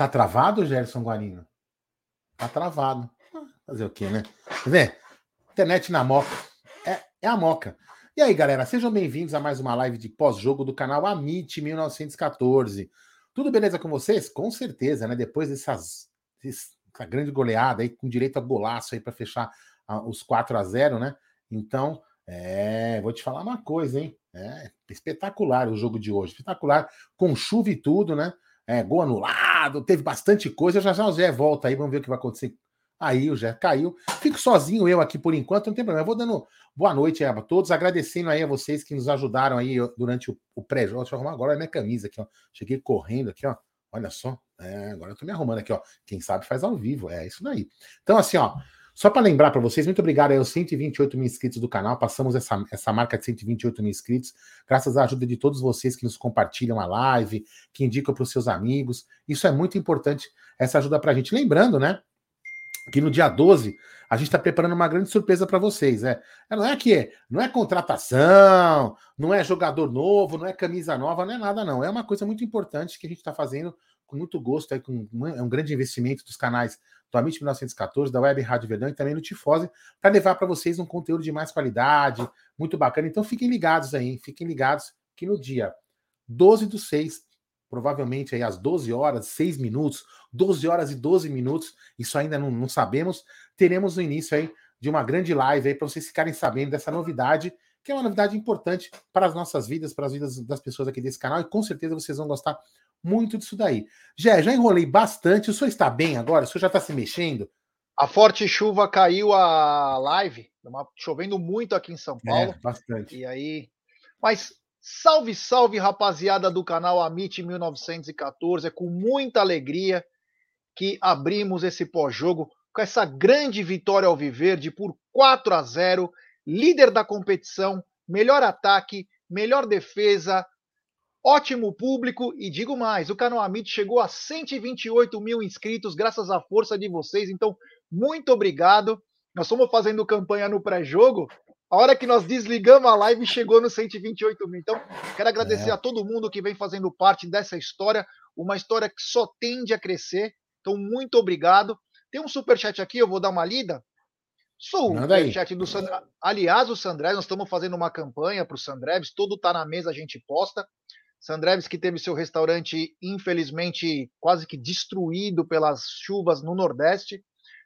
Tá travado, Gerson Guarino? Tá travado. Fazer o quê, né? Ver? Internet na moca. É, é a moca. E aí, galera, sejam bem-vindos a mais uma live de pós-jogo do canal Amit 1914. Tudo beleza com vocês? Com certeza, né? Depois dessas, dessa grande goleada aí, com direito a golaço aí para fechar os 4 a 0 né? Então, é, vou te falar uma coisa, hein? É espetacular o jogo de hoje, espetacular, com chuva e tudo, né? É, gol anulado, teve bastante coisa. Já já o Zé volta aí, vamos ver o que vai acontecer. Aí o Zé caiu. Fico sozinho eu aqui por enquanto, não tem problema. Eu vou dando boa noite a todos, agradecendo aí a vocês que nos ajudaram aí durante o, o pré-jogo. Deixa eu arrumar agora a minha camisa aqui, ó. Cheguei correndo aqui, ó. Olha só. É, agora eu tô me arrumando aqui, ó. Quem sabe faz ao vivo. É isso daí. Então, assim, ó. Só para lembrar para vocês, muito obrigado aos 128 mil inscritos do canal. Passamos essa, essa marca de 128 mil inscritos, graças à ajuda de todos vocês que nos compartilham a live, que indicam para os seus amigos. Isso é muito importante, essa ajuda para a gente. Lembrando, né? Que no dia 12 a gente está preparando uma grande surpresa para vocês. É, não é que não é contratação, não é jogador novo, não é camisa nova, não é nada, não. É uma coisa muito importante que a gente está fazendo com muito gosto, aí, com, é um grande investimento dos canais do Amit 1914, da Web Rádio Verdão e também no Tifose, para levar para vocês um conteúdo de mais qualidade, muito bacana. Então fiquem ligados aí, fiquem ligados que no dia 12 do 6, provavelmente aí às 12 horas, 6 minutos, 12 horas e 12 minutos, isso ainda não, não sabemos, teremos o início aí de uma grande live aí para vocês ficarem sabendo dessa novidade, que é uma novidade importante para as nossas vidas, para as vidas das pessoas aqui desse canal, e com certeza vocês vão gostar muito disso daí. Já, já enrolei bastante. O senhor está bem agora? O senhor já está se mexendo? A forte chuva caiu a live, chovendo muito aqui em São é, Paulo. É, bastante. E aí. Mas salve, salve, rapaziada do canal Amit 1914. É com muita alegria que abrimos esse pós-jogo com essa grande vitória ao Viverde por 4 a 0, líder da competição, melhor ataque, melhor defesa, Ótimo público e digo mais, o canal Amit chegou a 128 mil inscritos graças à força de vocês, então muito obrigado. Nós estamos fazendo campanha no pré-jogo. A hora que nós desligamos a live chegou nos 128 mil. Então, quero agradecer é. a todo mundo que vem fazendo parte dessa história, uma história que só tende a crescer. Então, muito obrigado. Tem um super chat aqui, eu vou dar uma lida. Sou o chat do Sandra. Aliás, o Sandré, nós estamos fazendo uma campanha para o Sandreves, tudo está na mesa, a gente posta. Sandreves que teve seu restaurante, infelizmente, quase que destruído pelas chuvas no Nordeste.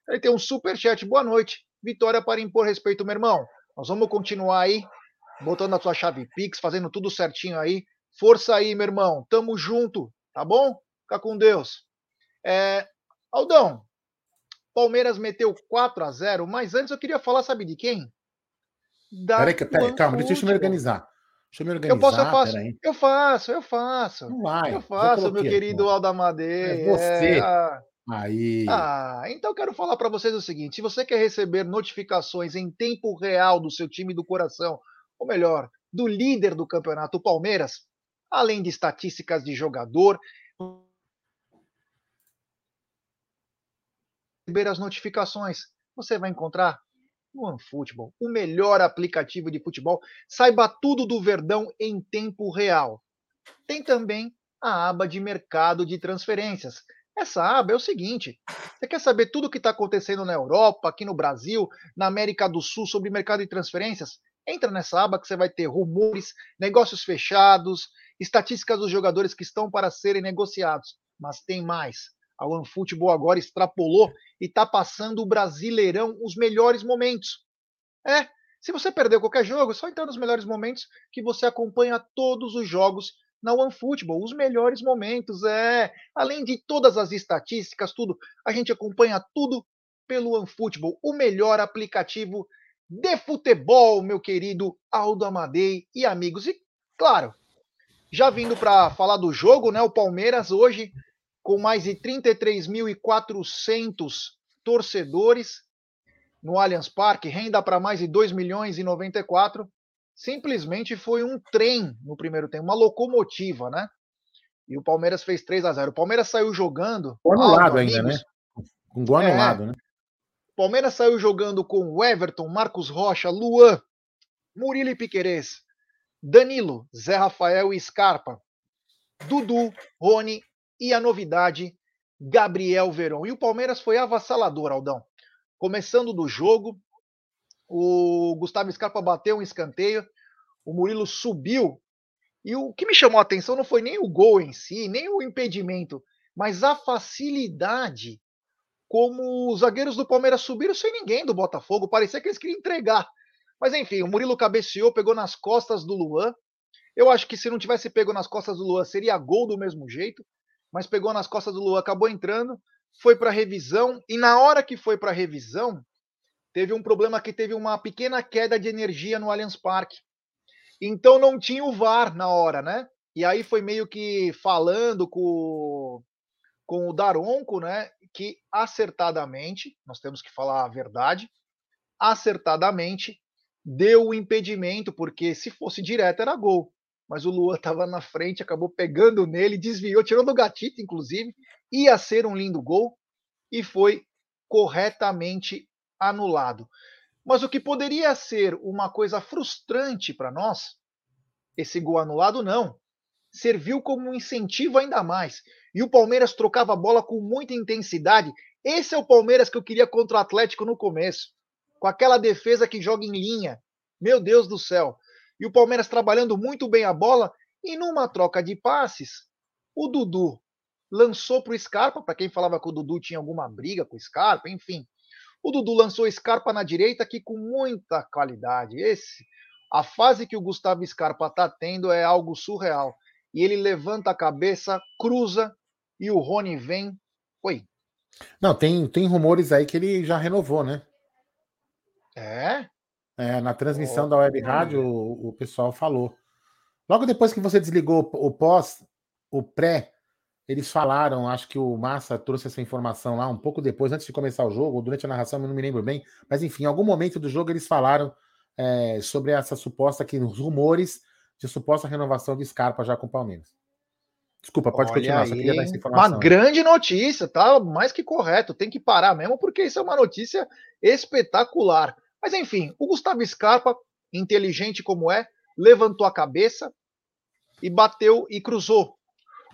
Ele tem um super chat. Boa noite. Vitória para impor respeito, meu irmão. Nós vamos continuar aí, botando a sua chave Pix, fazendo tudo certinho aí. Força aí, meu irmão. Tamo junto, tá bom? Fica com Deus. É... Aldão, Palmeiras meteu 4 a 0 mas antes eu queria falar, sabe de quem? Da peraí, peraí, calma, deixa eu me organizar. Deixa eu me organizar. Eu posso, eu faço. Eu faço, eu faço. Não vai. Eu faço, meu querido Aldamadeira. É você. É... Aí. Ah, então eu quero falar para vocês o seguinte: se você quer receber notificações em tempo real do seu time do coração, ou melhor, do líder do campeonato, o Palmeiras, além de estatísticas de jogador, receber as notificações, você vai encontrar OneFootball, o melhor aplicativo de futebol. Saiba tudo do Verdão em tempo real. Tem também a aba de mercado de transferências. Essa aba é o seguinte: você quer saber tudo o que está acontecendo na Europa, aqui no Brasil, na América do Sul sobre mercado de transferências? Entra nessa aba que você vai ter rumores, negócios fechados, estatísticas dos jogadores que estão para serem negociados. Mas tem mais. A OneFootball agora extrapolou e está passando o Brasileirão os melhores momentos. É, se você perdeu qualquer jogo, é só entrar nos melhores momentos que você acompanha todos os jogos na OneFootball, os melhores momentos, é. Além de todas as estatísticas, tudo, a gente acompanha tudo pelo OneFootball, o melhor aplicativo de futebol, meu querido Aldo Amadei e amigos. E, claro, já vindo para falar do jogo, né? O Palmeiras hoje com mais de 33.400 torcedores no Allianz Parque, renda para mais de 2 milhões e 94. Simplesmente foi um trem no primeiro tempo, uma locomotiva, né? E o Palmeiras fez 3 a 0 O Palmeiras saiu jogando. Com anulado ainda, né? Com gol anulado, é, né? O Palmeiras saiu jogando com Everton, Marcos Rocha, Luan, Murilo e Piquerez, Danilo, Zé Rafael e Scarpa, Dudu, Rony e a novidade, Gabriel Verón. E o Palmeiras foi avassalador, Aldão. Começando do jogo, o Gustavo Scarpa bateu um escanteio, o Murilo subiu. E o que me chamou a atenção não foi nem o gol em si, nem o impedimento, mas a facilidade como os zagueiros do Palmeiras subiram sem ninguém do Botafogo. Parecia que eles queriam entregar. Mas enfim, o Murilo cabeceou, pegou nas costas do Luan. Eu acho que se não tivesse pego nas costas do Luan, seria gol do mesmo jeito mas pegou nas costas do Luan, acabou entrando, foi para revisão e na hora que foi para revisão, teve um problema que teve uma pequena queda de energia no Allianz Parque. Então não tinha o VAR na hora, né? E aí foi meio que falando com, com o Daronco, né? Que acertadamente, nós temos que falar a verdade, acertadamente deu o impedimento, porque se fosse direto era gol mas o Luan estava na frente, acabou pegando nele, desviou, tirou do gatito, inclusive, ia ser um lindo gol e foi corretamente anulado. Mas o que poderia ser uma coisa frustrante para nós, esse gol anulado não, serviu como um incentivo ainda mais. E o Palmeiras trocava a bola com muita intensidade. Esse é o Palmeiras que eu queria contra o Atlético no começo, com aquela defesa que joga em linha. Meu Deus do céu e o Palmeiras trabalhando muito bem a bola. E numa troca de passes, o Dudu lançou para o Scarpa, para quem falava que o Dudu tinha alguma briga com o Scarpa, enfim. O Dudu lançou o Scarpa na direita aqui com muita qualidade. Esse, a fase que o Gustavo Scarpa está tendo é algo surreal. E ele levanta a cabeça, cruza e o Rony vem. Oi. Não, tem, tem rumores aí que ele já renovou, né? É? É, na transmissão oh, da web rádio, o, o, pessoal falou. Logo depois que você desligou o pós, o pré, eles falaram, acho que o Massa trouxe essa informação lá um pouco depois, antes de começar o jogo, ou durante a narração, eu não me lembro bem, mas enfim, em algum momento do jogo eles falaram é, sobre essa suposta, que os rumores de suposta renovação de Scarpa já com o Palmeiras. Desculpa, pode Olha continuar, aí, só queria dar essa informação. Uma grande notícia, tá mais que correto, tem que parar mesmo, porque isso é uma notícia espetacular. Mas enfim, o Gustavo Scarpa, inteligente como é, levantou a cabeça e bateu e cruzou.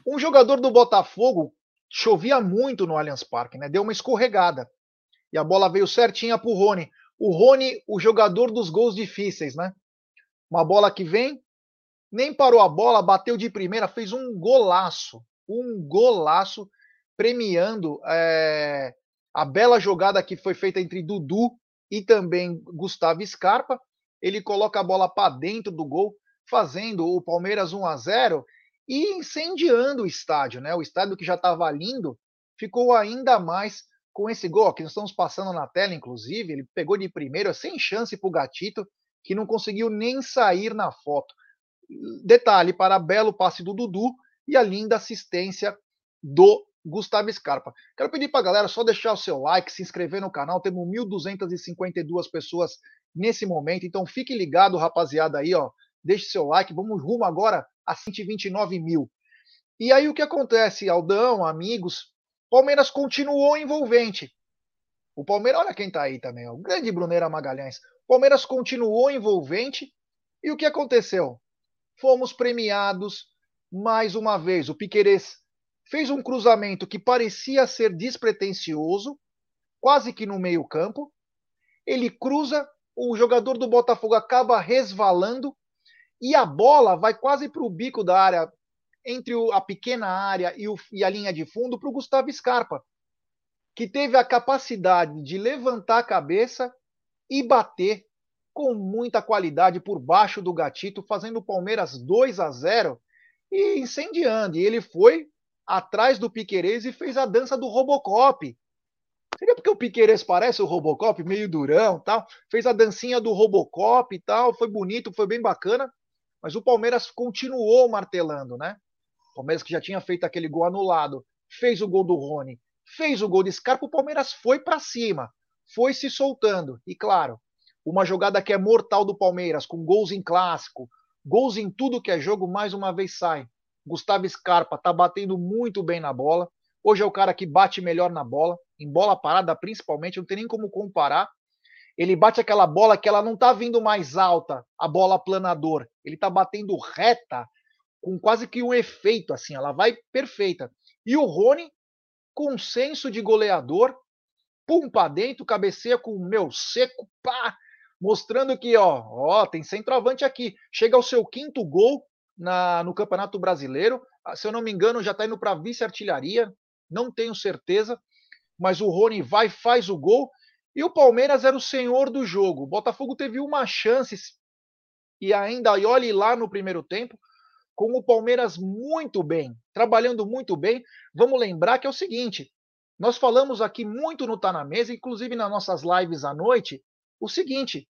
Um jogador do Botafogo chovia muito no Allianz Parque, né? Deu uma escorregada. E a bola veio certinha pro Rony. O Rony, o jogador dos gols difíceis, né? Uma bola que vem, nem parou a bola, bateu de primeira, fez um golaço. Um golaço premiando é, a bela jogada que foi feita entre Dudu e também Gustavo Scarpa. Ele coloca a bola para dentro do gol, fazendo o Palmeiras 1 a 0 e incendiando o estádio, né? O estádio que já estava lindo ficou ainda mais com esse gol que nós estamos passando na tela, inclusive. Ele pegou de primeiro, sem chance para o Gatito, que não conseguiu nem sair na foto. Detalhe para belo passe do Dudu e a linda assistência do Gustavo Scarpa. Quero pedir para a galera só deixar o seu like, se inscrever no canal. Temos 1.252 pessoas nesse momento, então fique ligado, rapaziada, aí, ó. Deixe seu like, vamos rumo agora a 129 mil. E aí o que acontece, Aldão, amigos? Palmeiras continuou envolvente. O Palmeiras, olha quem tá aí também, ó, o grande Bruneira Magalhães. Palmeiras continuou envolvente e o que aconteceu? Fomos premiados mais uma vez. O Piquerez fez um cruzamento que parecia ser despretensioso, quase que no meio-campo. Ele cruza, o jogador do Botafogo acaba resvalando e a bola vai quase para o bico da área, entre a pequena área e, e a linha de fundo, para o Gustavo Scarpa, que teve a capacidade de levantar a cabeça e bater com muita qualidade por baixo do gatito, fazendo o Palmeiras 2 a 0 e incendiando. E ele foi atrás do Piquerez e fez a dança do Robocop. Seria porque o Piqueires parece o Robocop, meio durão tal. Fez a dancinha do Robocop e tal. Foi bonito, foi bem bacana. Mas o Palmeiras continuou martelando, né? O Palmeiras que já tinha feito aquele gol anulado, fez o gol do Rony, fez o gol de Scarpa, o Palmeiras foi para cima, foi se soltando. E claro, uma jogada que é mortal do Palmeiras, com gols em clássico, gols em tudo que é jogo, mais uma vez sai. Gustavo Scarpa tá batendo muito bem na bola. Hoje é o cara que bate melhor na bola, em bola parada principalmente, não tem nem como comparar. Ele bate aquela bola que ela não tá vindo mais alta, a bola planador. Ele tá batendo reta, com quase que um efeito, assim, ela vai perfeita. E o Rony, com senso de goleador, pum pra dentro, cabeceia com o meu seco, pá, mostrando que, ó, ó, tem centroavante aqui. Chega ao seu quinto gol na, no Campeonato Brasileiro. Ah, se eu não me engano, já está indo para vice-artilharia não tenho certeza, mas o Rony vai faz o gol e o Palmeiras era o senhor do jogo. O Botafogo teve uma chance e ainda e olhe lá no primeiro tempo com o Palmeiras muito bem, trabalhando muito bem. Vamos lembrar que é o seguinte, nós falamos aqui muito no Tá na Mesa, inclusive nas nossas lives à noite, o seguinte,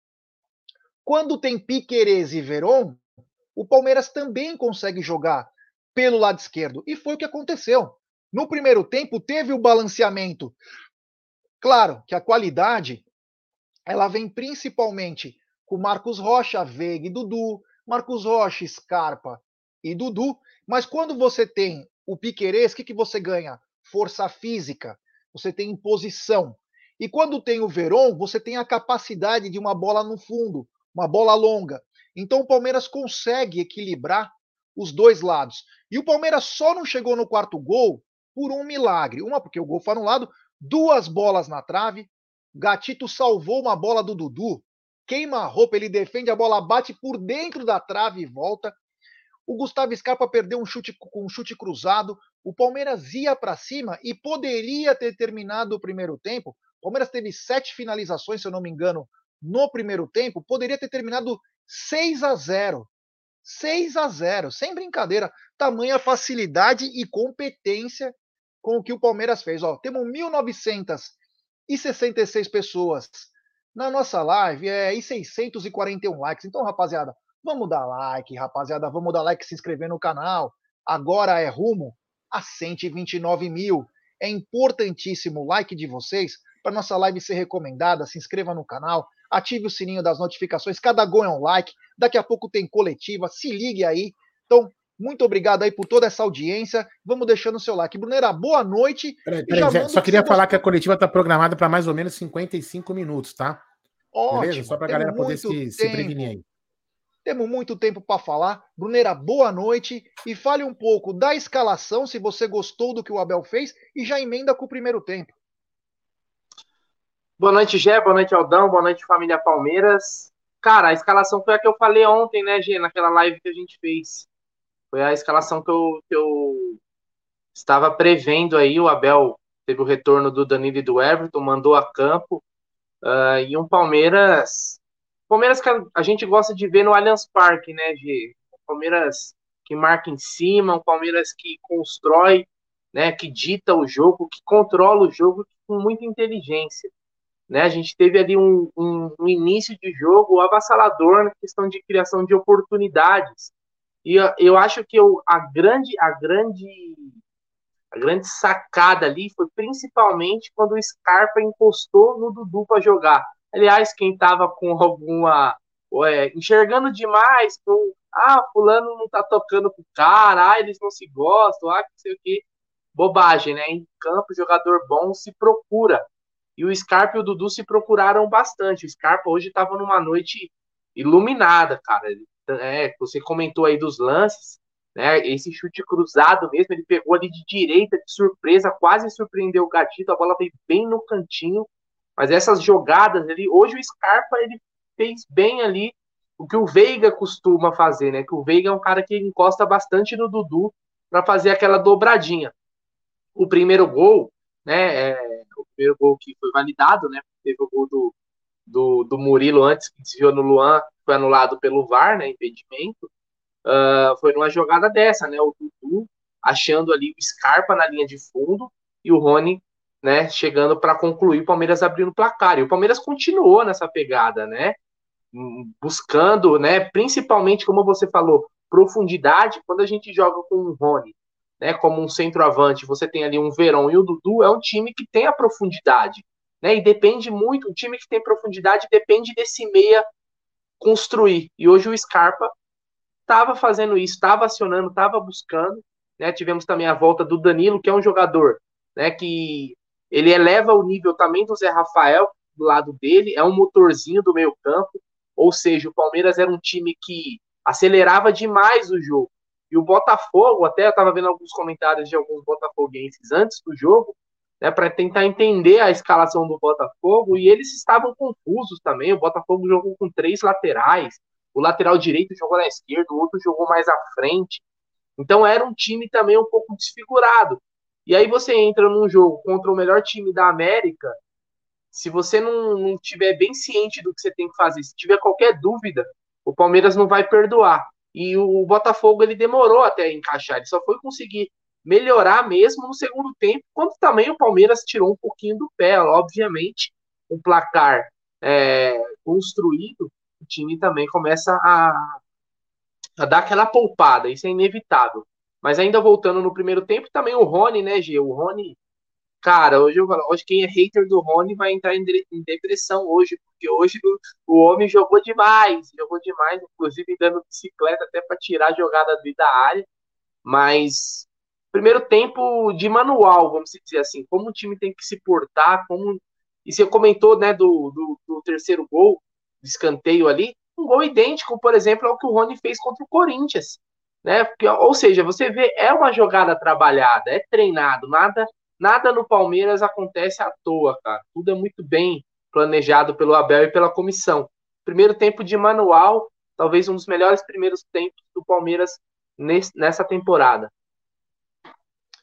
quando tem Piquerez e Veron, o Palmeiras também consegue jogar pelo lado esquerdo. E foi o que aconteceu. No primeiro tempo, teve o balanceamento. Claro que a qualidade ela vem principalmente com Marcos Rocha, Veiga e Dudu, Marcos Rocha, Scarpa e Dudu, mas quando você tem o Piquerez, o que, que você ganha? Força física, você tem imposição. E quando tem o Veron, você tem a capacidade de uma bola no fundo, uma bola longa. Então o Palmeiras consegue equilibrar os dois lados. E o Palmeiras só não chegou no quarto gol por um milagre. Uma porque o gol foi anulado, duas bolas na trave. Gatito salvou uma bola do Dudu, queima a roupa, ele defende a bola, bate por dentro da trave e volta. O Gustavo Scarpa perdeu um chute com um chute cruzado. O Palmeiras ia para cima e poderia ter terminado o primeiro tempo. O Palmeiras teve sete finalizações, se eu não me engano, no primeiro tempo. Poderia ter terminado 6 a 0. 6 a 0, sem brincadeira. Tamanha facilidade e competência com o que o Palmeiras fez. Ó, temos 1.966 pessoas na nossa live é, e 641 likes. Então, rapaziada, vamos dar like, rapaziada, vamos dar like, se inscrever no canal. Agora é rumo a 129 mil. É importantíssimo o like de vocês para nossa live ser recomendada. Se inscreva no canal, ative o sininho das notificações. Cada gol é um like. Daqui a pouco tem coletiva. Se ligue aí. Então, muito obrigado aí por toda essa audiência. Vamos deixando o seu like. Brunera, boa noite. Peraí, peraí, só queria falar que a coletiva está programada para mais ou menos 55 minutos, tá? Ótimo. Beleza? Só para a galera poder se, se prevenir aí. Temos muito tempo para falar. Brunera, boa noite. E fale um pouco da escalação, se você gostou do que o Abel fez, e já emenda com o primeiro tempo. Boa noite, Gé. Boa noite, Aldão. Boa noite, família Palmeiras. Cara, a escalação foi a que eu falei ontem, né, Gê, naquela live que a gente fez. Foi a escalação que eu, que eu estava prevendo aí. O Abel teve o retorno do Danilo e do Everton, mandou a campo. Uh, e um Palmeiras. Palmeiras que a gente gosta de ver no Allianz Parque, né, G? Um Palmeiras que marca em cima, um Palmeiras que constrói, né, que dita o jogo, que controla o jogo com muita inteligência. Né, a gente teve ali um, um, um início de jogo avassalador na questão de criação de oportunidades. E eu, eu acho que eu, a grande a grande a grande sacada ali foi principalmente quando o Scarpa encostou no Dudu para jogar. Aliás, quem estava com alguma enxergando demais, com ah, fulano não tá tocando com o cara, ah, eles não se gostam, ah, não sei o que. Bobagem, né? Em campo, jogador bom se procura. E o Scarpa e o Dudu se procuraram bastante. O Scarpa hoje estava numa noite iluminada, cara. É, você comentou aí dos lances, né? Esse chute cruzado mesmo, ele pegou ali de direita, de surpresa, quase surpreendeu o Gatito, a bola veio bem no cantinho. Mas essas jogadas ali, hoje o Scarpa ele fez bem ali o que o Veiga costuma fazer, né? Que o Veiga é um cara que encosta bastante no Dudu para fazer aquela dobradinha. O primeiro gol, né? É, primeiro gol que foi validado, né? Teve o gol do, do, do Murilo antes, que desviou no Luan, foi anulado pelo VAR, né? Impedimento. Uh, foi numa jogada dessa, né? O Dudu achando ali o Scarpa na linha de fundo e o Rony, né? Chegando para concluir, o Palmeiras abrindo o placar. E o Palmeiras continuou nessa pegada, né? Buscando, né? Principalmente, como você falou, profundidade. Quando a gente joga com o Rony, né? Como um centroavante, você tem ali um Verão e o Dudu, é um time que tem a profundidade, né? E depende muito, um time que tem profundidade depende desse meia construir. E hoje o Scarpa estava fazendo isso, estava acionando, estava buscando. Né? Tivemos também a volta do Danilo, que é um jogador né, que ele eleva o nível também do Zé Rafael do lado dele, é um motorzinho do meio campo. Ou seja, o Palmeiras era um time que acelerava demais o jogo. E o Botafogo, até eu estava vendo alguns comentários de alguns botafoguenses antes do jogo, né, para tentar entender a escalação do Botafogo, e eles estavam confusos também. O Botafogo jogou com três laterais, o lateral direito jogou na esquerda, o outro jogou mais à frente. Então era um time também um pouco desfigurado. E aí você entra num jogo contra o melhor time da América, se você não, não tiver bem ciente do que você tem que fazer, se tiver qualquer dúvida, o Palmeiras não vai perdoar. E o Botafogo ele demorou até encaixar, ele só foi conseguir melhorar mesmo no segundo tempo, quando também o Palmeiras tirou um pouquinho do pé, obviamente, um placar é, construído, o time também começa a, a dar aquela poupada, isso é inevitável. Mas ainda voltando no primeiro tempo, também o Rony, né, G? O Rony, cara, hoje, eu, hoje quem é hater do Rony vai entrar em, depressão hoje, porque hoje o, o, homem jogou demais, jogou demais, inclusive dando bicicleta até para tirar a jogada dele da área. Mas primeiro tempo de manual, vamos dizer assim, como o time tem que se portar, como e você comentou, né, do, do, do terceiro gol, do escanteio ali, um gol idêntico, por exemplo, ao que o Rony fez contra o Corinthians, né? Ou seja, você vê, é uma jogada trabalhada, é treinado, nada, nada no Palmeiras acontece à toa, cara. Tudo é muito bem planejado pelo Abel e pela comissão. Primeiro tempo de manual, talvez um dos melhores primeiros tempos do Palmeiras nessa temporada.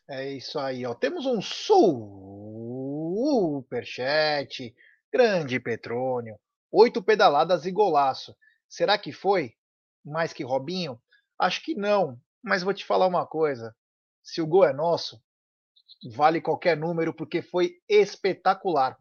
É isso aí, ó. Temos um superchat. Grande Petrônio. Oito pedaladas e golaço. Será que foi? Mais que Robinho? Acho que não. Mas vou te falar uma coisa. Se o gol é nosso, vale qualquer número, porque foi espetacular.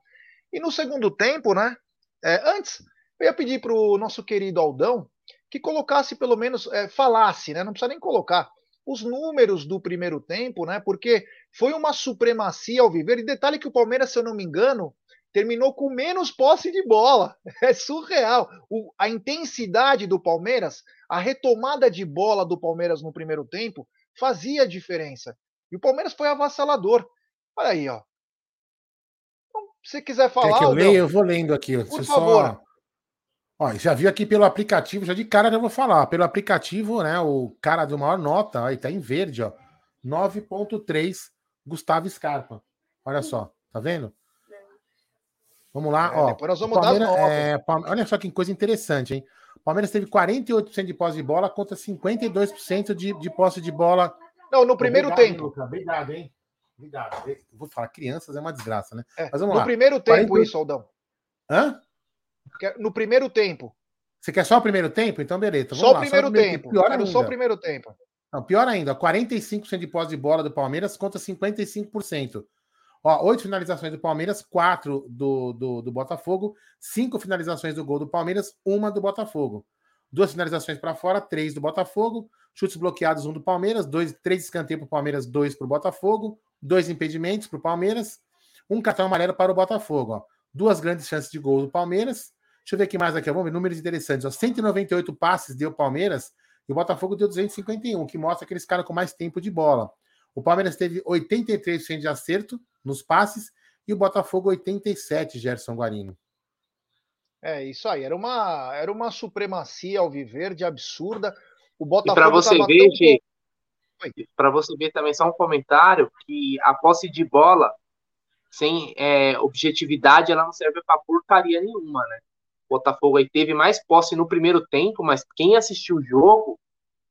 E no segundo tempo, né? É, antes, eu ia pedir para o nosso querido Aldão que colocasse, pelo menos, é, falasse, né? Não precisa nem colocar os números do primeiro tempo, né? Porque foi uma supremacia ao viver. E detalhe que o Palmeiras, se eu não me engano, terminou com menos posse de bola. É surreal. O, a intensidade do Palmeiras, a retomada de bola do Palmeiras no primeiro tempo fazia diferença. E o Palmeiras foi avassalador. Olha aí, ó. Então, se você quiser falar. Quer que eu leia? Eu vou lendo aqui. Por favor. Só... Ó, já vi aqui pelo aplicativo, já de cara já vou falar. Pelo aplicativo, né? O cara do maior nota, aí tá em verde, ó. 9.3, Gustavo Scarpa. Olha só, tá vendo? Vamos lá, é, ó. Depois nós vamos Palmeiras, dar é, Olha só que coisa interessante, hein? O Palmeiras teve 48% de posse de bola contra 52% de, de posse de bola. Não, no primeiro Obrigado, tempo. Luca. Obrigado, hein? Obrigado. Vou falar, crianças é uma desgraça, né? É, Mas vamos no lá. Primeiro tempo, 48... isso, Aldão. Hã? No primeiro tempo. Você quer só o primeiro tempo? Então, beleza. Vamos só, lá. O primeiro só o primeiro tempo. Pior ainda. Só o primeiro tempo. Não, pior ainda, 45% de posse de bola do Palmeiras contra 55%. Ó, oito finalizações do Palmeiras, quatro do, do, do Botafogo, cinco finalizações do gol do Palmeiras, uma do Botafogo. Duas finalizações para fora, três do Botafogo, chutes bloqueados, um do Palmeiras, dois, três escanteios para o Palmeiras, dois para o Botafogo, dois impedimentos para o Palmeiras, um cartão amarelo para o Botafogo. Ó. Duas grandes chances de gol do Palmeiras, Deixa eu ver aqui mais aqui, vamos ver números interessantes. Ó, 198 passes deu o Palmeiras e o Botafogo deu 251, que mostra aqueles caras com mais tempo de bola. O Palmeiras teve 83% de acerto nos passes e o Botafogo 87, Gerson Guarino. É isso aí, era uma, era uma supremacia alviverde absurda. O Botafogo para você ver, tão... para você ver também só um comentário que a posse de bola sem é, objetividade ela não serve para porcaria nenhuma, né? O Botafogo aí teve mais posse no primeiro tempo, mas quem assistiu o jogo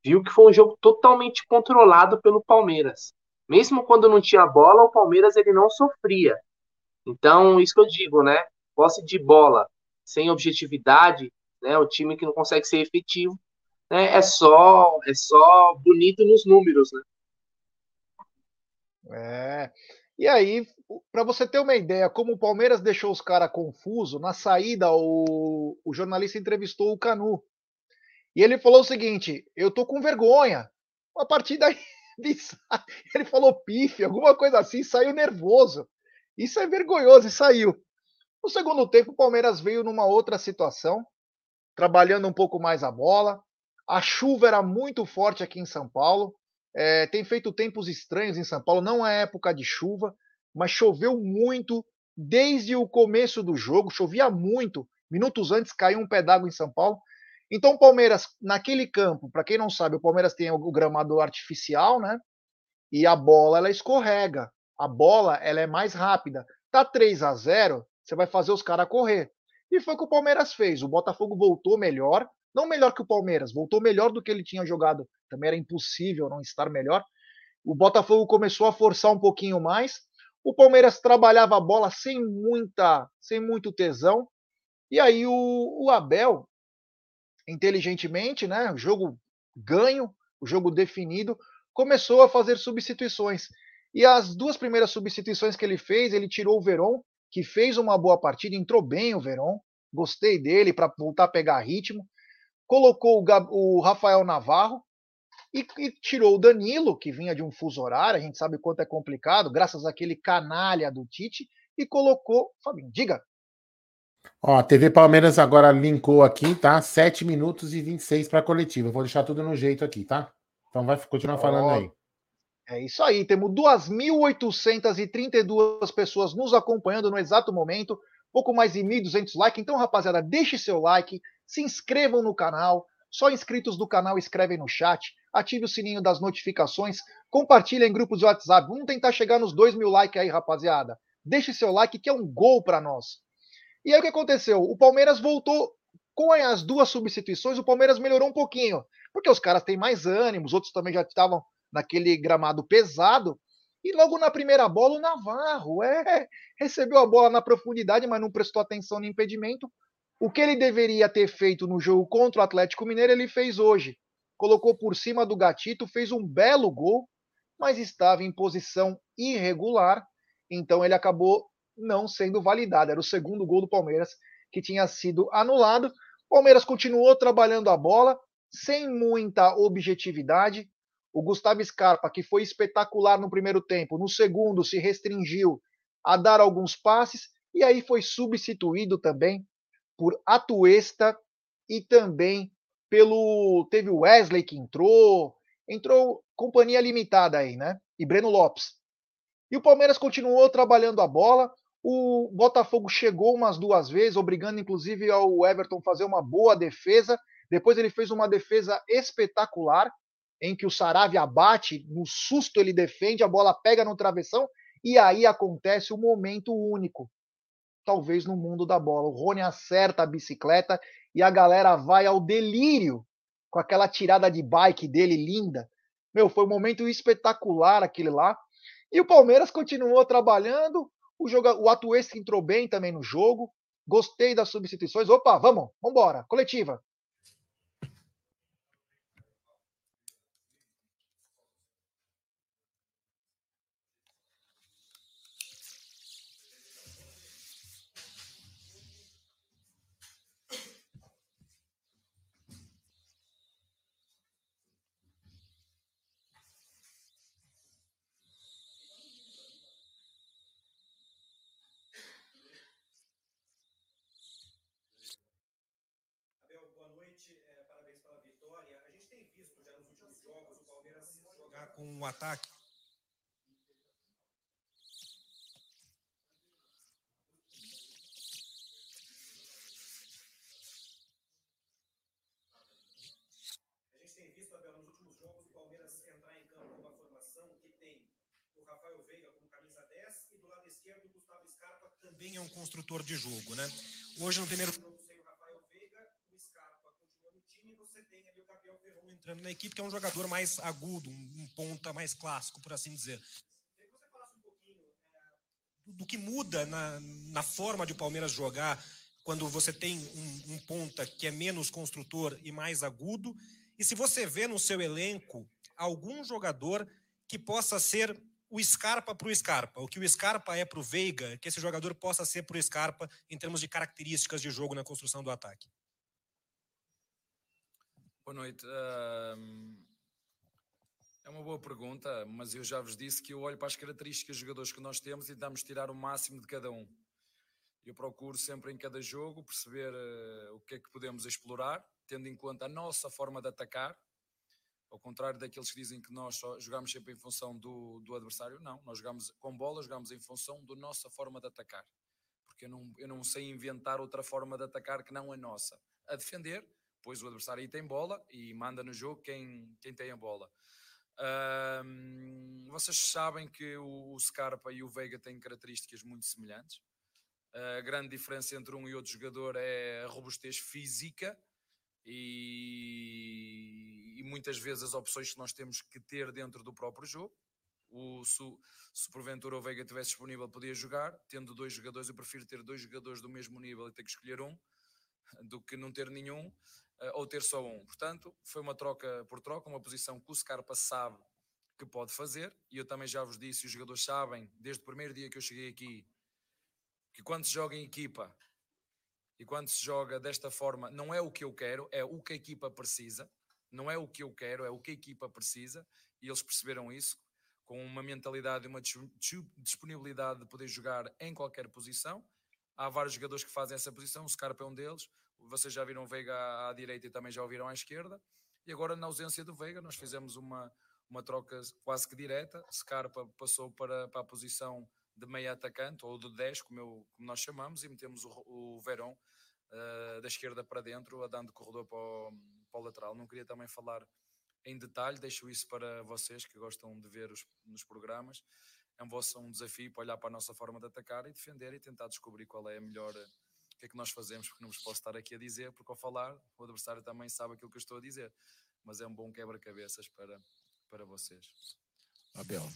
viu que foi um jogo totalmente controlado pelo Palmeiras. Mesmo quando não tinha bola, o Palmeiras ele não sofria. Então, isso que eu digo, né? Posse de bola sem objetividade, né? O time que não consegue ser efetivo, né? É só é só bonito nos números, né? É. E aí, para você ter uma ideia, como o Palmeiras deixou os caras confuso, na saída o, o jornalista entrevistou o Canu. E ele falou o seguinte: eu tô com vergonha. A partir daí, ele falou pife, alguma coisa assim, saiu nervoso. Isso é vergonhoso e saiu. No segundo tempo, o Palmeiras veio numa outra situação, trabalhando um pouco mais a bola. A chuva era muito forte aqui em São Paulo. É, tem feito tempos estranhos em São Paulo. Não é época de chuva, mas choveu muito desde o começo do jogo. Chovia muito. Minutos antes caiu um pé d'água em São Paulo. Então, o Palmeiras, naquele campo, para quem não sabe, o Palmeiras tem o gramado artificial, né? E a bola ela escorrega. A bola ela é mais rápida. Tá 3 a 0 você vai fazer os caras correr. E foi o que o Palmeiras fez. O Botafogo voltou melhor, não melhor que o Palmeiras, voltou melhor do que ele tinha jogado. Também era impossível não estar melhor. O Botafogo começou a forçar um pouquinho mais. O Palmeiras trabalhava a bola sem muita, sem muito tesão. E aí o, o Abel, inteligentemente, né, o jogo ganho, o jogo definido, começou a fazer substituições. E as duas primeiras substituições que ele fez, ele tirou o Verón, que fez uma boa partida, entrou bem o Verón, gostei dele para voltar a pegar ritmo. Colocou o, Gab, o Rafael Navarro e, e, tirou o Danilo, que vinha de um fuso horário, a gente sabe quanto é complicado, graças àquele canalha do Tite, e colocou. Fabinho, diga. Ó, a TV Palmeiras agora linkou aqui, tá? 7 minutos e 26 para a coletiva. vou deixar tudo no jeito aqui, tá? Então vai continuar falando aí. É isso aí, temos 2.832 pessoas nos acompanhando no exato momento, pouco mais de 1.200 likes. Então, rapaziada, deixe seu like, se inscrevam no canal. Só inscritos do canal escrevem no chat, ative o sininho das notificações, compartilhe em grupos de WhatsApp. Vamos tentar chegar nos 2 mil likes aí, rapaziada. Deixe seu like, que é um gol para nós. E aí o que aconteceu? O Palmeiras voltou com as duas substituições, o Palmeiras melhorou um pouquinho, porque os caras têm mais ânimo, os outros também já estavam naquele gramado pesado. E logo na primeira bola, o Navarro é, recebeu a bola na profundidade, mas não prestou atenção no impedimento. O que ele deveria ter feito no jogo contra o Atlético Mineiro, ele fez hoje. Colocou por cima do gatito, fez um belo gol, mas estava em posição irregular, então ele acabou não sendo validado. Era o segundo gol do Palmeiras que tinha sido anulado. O Palmeiras continuou trabalhando a bola sem muita objetividade, o Gustavo Scarpa, que foi espetacular no primeiro tempo, no segundo se restringiu a dar alguns passes e aí foi substituído também por Atuesta e também pelo teve o Wesley que entrou, entrou companhia limitada aí, né? E Breno Lopes. E o Palmeiras continuou trabalhando a bola. O Botafogo chegou umas duas vezes, obrigando inclusive ao Everton fazer uma boa defesa. Depois ele fez uma defesa espetacular em que o Saravia bate, no susto ele defende, a bola pega no travessão e aí acontece o um momento único. Talvez no mundo da bola. O Rony acerta a bicicleta e a galera vai ao delírio com aquela tirada de bike dele linda. Meu, foi um momento espetacular aquele lá. E o Palmeiras continuou trabalhando. O, joga... o Atuesta entrou bem também no jogo. Gostei das substituições. Opa, vamos, vamos embora. Coletiva. com um ataque. A gente tem visto, Abel, nos últimos jogos, o Palmeiras entrar em campo com uma formação que tem o Rafael Veiga como camisa 10 e do lado esquerdo o Gustavo Scarpa também é um construtor de jogo, né? Hoje no é primeiro entrando na equipe, que é um jogador mais agudo, um ponta mais clássico, por assim dizer. É, do que muda na, na forma de o Palmeiras jogar quando você tem um, um ponta que é menos construtor e mais agudo, e se você vê no seu elenco algum jogador que possa ser o Scarpa para o Scarpa, o que o Scarpa é para o Veiga, que esse jogador possa ser para o Scarpa em termos de características de jogo na construção do ataque? Boa noite. É uma boa pergunta, mas eu já vos disse que eu olho para as características dos jogadores que nós temos e tentamos tirar o máximo de cada um. Eu procuro sempre em cada jogo perceber uh, o que é que podemos explorar, tendo em conta a nossa forma de atacar, ao contrário daqueles que dizem que nós só jogamos sempre em função do, do adversário, não. Nós jogamos com bola, jogamos em função da nossa forma de atacar. Porque eu não, eu não sei inventar outra forma de atacar que não a nossa. A defender, pois o adversário aí tem bola e manda no jogo quem, quem tem a bola. vocês sabem que o, o Scarpa e o Veiga têm características muito semelhantes. A grande diferença entre um e outro jogador é a robustez física e, e, muitas vezes as opções que nós temos que ter dentro do próprio jogo. O, se, se porventura o Veiga estivesse disponível, podia jogar. Tendo dois jogadores, eu prefiro ter dois jogadores do mesmo nível e ter que escolher um do que não ter nenhum ou ter só um. Portanto, foi uma troca por troca, uma posição que o Scarpa sabe que pode fazer. E eu também já vos disse, os jogadores sabem, desde o primeiro dia que eu cheguei aqui, que quando se joga em equipa e quando se joga desta forma, não é o que eu quero, é o que a equipa precisa. Não é o que eu quero, é o que a equipa precisa. E eles perceberam isso com uma mentalidade e uma disponibilidade de poder jogar em qualquer posição. Há vários jogadores que fazem essa posição, o Scarpa é um deles. Vocês já viram Veiga à direita e também já o viram à esquerda. E agora, na ausência do Veiga, nós fizemos uma, uma troca quase que direta. Scarpa passou para, para a posição de meia atacante, ou de 10, como, eu, como nós chamamos, e metemos o, o Verón uh, da esquerda para dentro, a dando corredor para o, para o, lateral. Não queria também falar em detalhe, deixo isso para vocês que gostam de ver os, nos programas. É um, um desafio para olhar para a nossa forma de atacar e defender e tentar descobrir qual é a melhor. O que é que nós fazemos, porque não vos posso estar aqui a dizer, porque ao falar, o adversário também sabe aquilo que eu estou a dizer. Mas é um bom quebra-cabeças para, para vocês. Abel,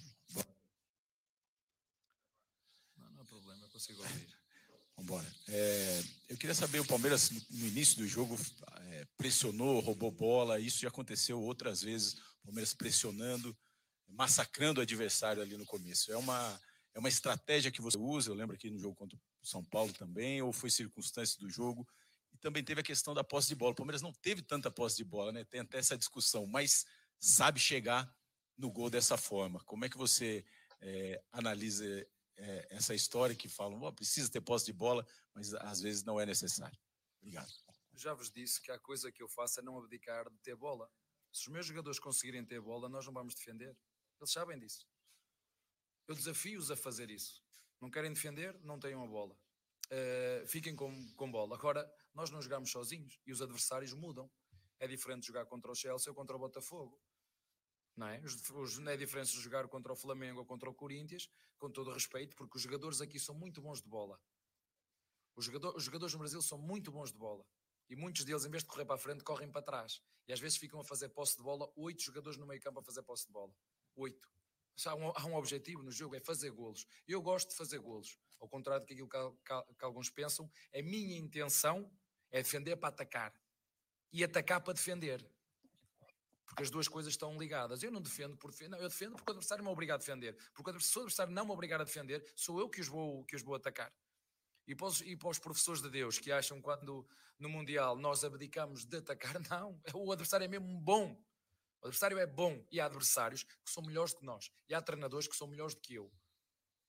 problema, eu consigo ouvir. Vambora. É, eu queria saber, o Palmeiras no início do jogo é, pressionou, roubou bola, isso já aconteceu outras vezes, o Palmeiras pressionando, massacrando o adversário ali no começo. É uma, é uma estratégia que você usa, eu lembro aqui no jogo contra o São Paulo também, ou foi circunstância do jogo, e também teve a questão da posse de bola. O Palmeiras não teve tanta posse de bola, né? Tem até essa discussão, mas sabe chegar no gol dessa forma. Como é que você é, analisa é, essa história que falam, oh, precisa ter posse de bola, mas às vezes não é necessário. Obrigado. Já vos disse que a coisa que eu faço é não abdicar de ter bola. Se os meus jogadores conseguirem ter bola, nós não vamos defender. Eles sabem disso. Eu desafio-os a fazer isso. Não querem defender? Não tenham a bola. Uh, fiquem com, com bola. Agora, nós não jogamos sozinhos e os adversários mudam. É diferente jogar contra o Chelsea ou contra o Botafogo. Não é? Os, os, não é diferença de jogar contra o Flamengo ou contra o Corinthians, com todo respeito, porque os jogadores aqui são muito bons de bola. Os, jogador, os jogadores no Brasil são muito bons de bola. E muitos deles, em vez de correr para a frente, correm para trás. E às vezes ficam a fazer posse de bola, oito jogadores no meio campo a fazer posse de bola. Oito. Há um, há um objetivo no jogo, é fazer golos. Eu gosto de fazer golos. Ao contrário do que, que, que alguns pensam, a minha intenção é defender para atacar. E atacar para defender porque as duas coisas estão ligadas. Eu não defendo por defender, não, eu defendo porque o adversário me obriga a defender. Porque se o adversário não me obrigar a defender, sou eu que os vou, que os vou atacar. E para, os, e para os professores de Deus que acham quando no Mundial nós abdicamos de atacar, não, o adversário é mesmo bom. O adversário é bom e há adversários que são melhores que nós. E há treinadores que são melhores do que eu.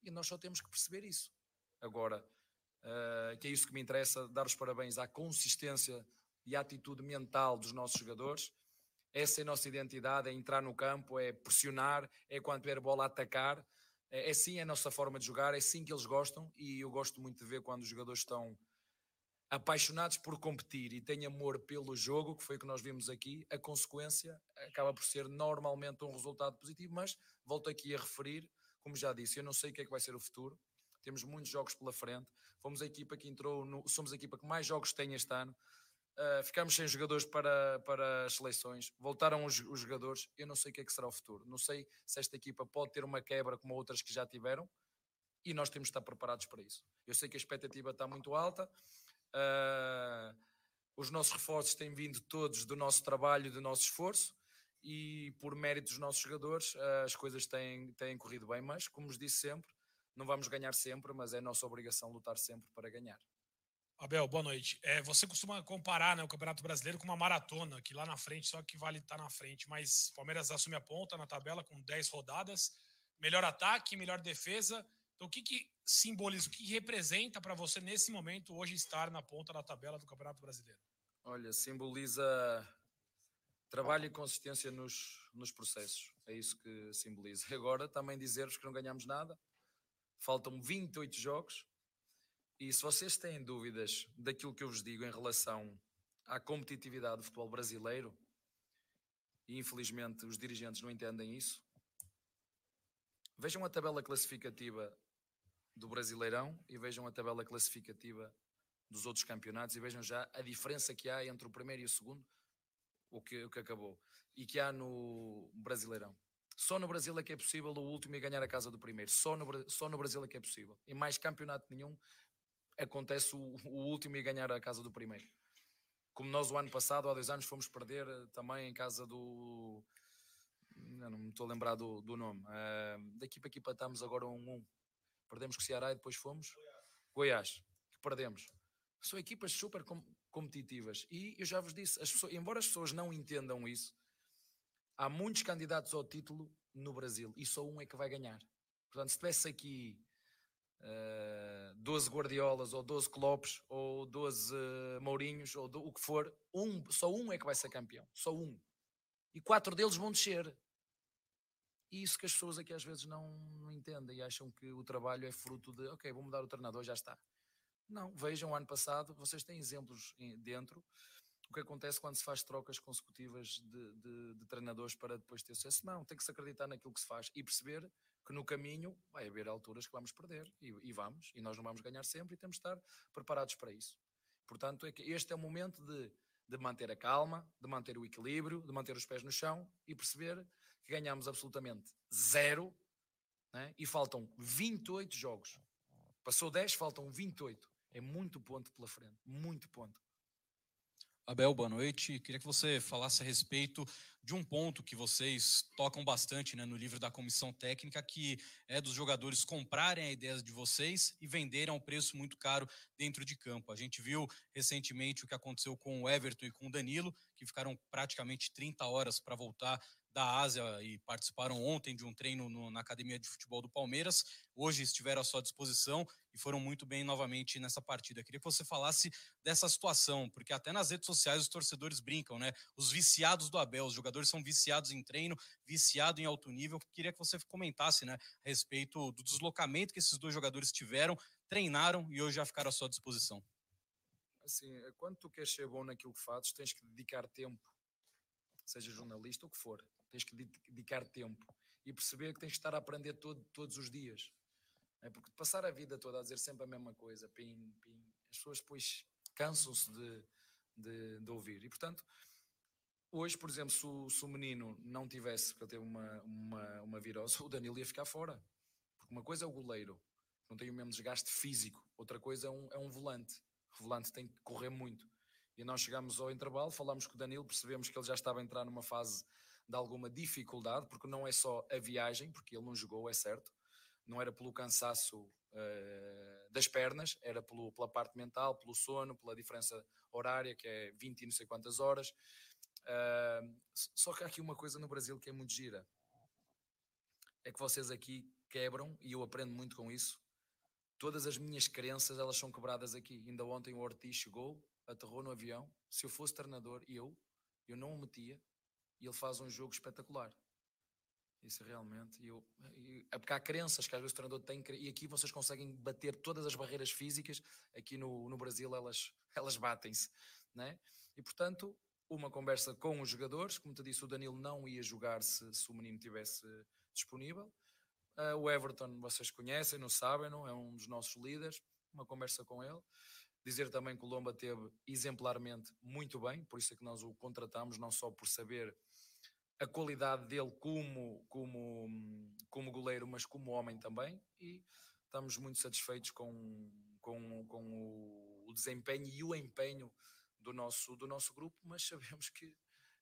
E nós só temos que perceber isso. Agora, uh, que é isso que me interessa, dar os parabéns à consistência e à atitude mental dos nossos jogadores essa é a nossa identidade, é entrar no campo, é pressionar, é quando tiver bola atacar. É, é sim a nossa forma de jogar, é sim que eles gostam e eu gosto muito de ver quando os jogadores estão apaixonados por competir e têm amor pelo jogo, que foi o que nós vimos aqui, a consequência acaba por ser normalmente um resultado positivo, mas volto aqui a referir, como já disse, eu não sei o que é que vai ser o futuro, temos muitos jogos pela frente. Fomos a equipa que entrou, no, somos a equipa que mais jogos tem este ano. Uh, ficamos sem jogadores para, para as seleções, voltaram os, os, jogadores. Eu não sei o que é que será o futuro. Não sei se esta equipa pode ter uma quebra como outras que já tiveram e nós temos de estar preparados para isso. Eu sei que a expectativa está muito alta. Uh, os nossos reforços têm vindo todos do nosso trabalho do nosso esforço e por mérito dos nossos jogadores uh, as coisas têm, têm corrido bem, mas como vos disse sempre, não vamos ganhar sempre, mas é nossa obrigação lutar sempre para ganhar. Abel, boa noite. É, você costuma comparar né, o Campeonato Brasileiro com uma maratona, que lá na frente só que vale estar tá na frente, mas o Palmeiras assume a ponta na tabela com 10 rodadas, melhor ataque, melhor defesa. Então, o que, que simboliza, o que representa para você nesse momento hoje estar na ponta da tabela do Campeonato Brasileiro? Olha, simboliza trabalho e consistência nos, nos processos. É isso que simboliza. Agora, também dizer-vos que não ganhamos nada. Faltam 28 jogos e se vocês têm dúvidas daquilo que eu vos digo em relação à competitividade do futebol brasileiro, e infelizmente os dirigentes não entendem isso, vejam a tabela classificativa do Brasileirão e vejam a tabela classificativa dos outros campeonatos e vejam já a diferença que há entre o primeiro e o segundo, o que, o que acabou, e que há no Brasileirão. Só no Brasil é que é possível o último e ganhar a casa do primeiro. Só no, só no Brasil é que é possível. E mais campeonato nenhum acontece o, o último e ganhar a casa do primeiro. Como nós o ano passado, há dois anos, fomos perder eh, também em casa do. não me estou a lembrar do, do nome. Uh, da equipa que empatámos agora um 1. Perdemos com o Ceará e depois fomos. Goiás, que perdemos. São equipas super com, competitivas. E eu já vos disse, as pessoas, embora as pessoas não entendam isso, há muitos candidatos ao título no Brasil e só um é que vai ganhar. Portanto, se tivesse aqui uh, eh, 12 Guardiolas ou 12 Clopes ou 12 uh, Mourinhos ou do, o que for, um, só um é que vai ser campeão, só um. E quatro deles vão descer. E isso que as pessoas aqui às vezes não, não entendem e acham que o trabalho é fruto de, ok, vou mudar o treinador, já está. Não, vejam o ano passado, vocês têm exemplos dentro, o que acontece quando se faz trocas consecutivas de, de, de treinadores para depois ter sucesso. Não, tem que se acreditar naquilo que se faz e perceber que no caminho vai haver alturas que vamos perder e, e, vamos, e nós não vamos ganhar sempre e temos de estar preparados para isso. Portanto, é que este é o momento de, de manter a calma, de manter o equilíbrio, de manter os pés no chão e perceber ganhamos absolutamente zero né? e faltam 28 jogos. Passou 10, faltam 28. É muito ponto pela frente, muito ponto. Abel, boa noite. Queria que você falasse a respeito de um ponto que vocês tocam bastante né, no livro da comissão técnica, que é dos jogadores comprarem a ideia de vocês e venderem a um preço muito caro dentro de campo. A gente viu recentemente o que aconteceu com o Everton e com o Danilo, que ficaram praticamente 30 horas para voltar da Ásia e participaram ontem de um treino no, na academia de futebol do Palmeiras. Hoje estiveram à sua disposição e foram muito bem novamente nessa partida. Queria que você falasse dessa situação, porque até nas redes sociais os torcedores brincam, né? Os viciados do Abel, os jogadores são viciados em treino, viciados em alto nível. Queria que você comentasse, né, a respeito do deslocamento que esses dois jogadores tiveram, treinaram e hoje já ficaram à sua disposição. Assim, quando tu queres ser bom naquilo que fazes, tens que dedicar tempo seja jornalista ou o que for. Tens que dedicar tempo e perceber que tens que estar a aprender todo, todos os dias. É porque passar a vida toda a dizer sempre a mesma coisa, pim, pim, as pessoas depois cansam-se de, de, de, ouvir. E portanto, hoje, por exemplo, se o, se o menino não tivesse, porque ele teve uma, uma, uma virose, o Danilo ia ficar fora. Porque uma coisa é o goleiro, não tem o mesmo desgaste físico, outra coisa é um, é um volante. O volante tem que correr muito. E nós chegamos ao intervalo, falamos com o Danilo, percebemos que ele já estava a entrar numa fase de alguma dificuldade, porque não é só a viagem, porque ele não jogou, é certo, não era pelo cansaço uh, das pernas, era pelo, pela parte mental, pelo sono, pela diferença horária, que é 20 e não sei quantas horas. Uh, só que há aqui uma coisa no Brasil que é muito gira. É que vocês aqui quebram, e eu aprendo muito com isso, todas as minhas crenças elas são quebradas aqui. Ainda ontem o Ortiz chegou, aterrou no avião. Se eu fosse treinador, eu, eu não o metia e ele faz um jogo espetacular. Isso realmente. Eu, eu, é porque há crenças que às vezes o treinador tem e aqui vocês conseguem bater todas as barreiras físicas. Aqui no, no Brasil elas, elas batem-se. Né? E portanto, uma conversa com os jogadores. Como te disse, o Danilo não ia jogar se, se o menino tivesse disponível. Uh, o Everton, vocês conhecem, não sabem, não? É um dos nossos líderes. Uma conversa com ele. Dizer também que o Lomba teve exemplarmente muito bem, por isso é que nós o contratamos, não só por saber a qualidade dele como, como, como goleiro, mas como homem também. E estamos muito satisfeitos com, com, com o, o desempenho e o empenho do nosso, do nosso grupo, mas sabemos que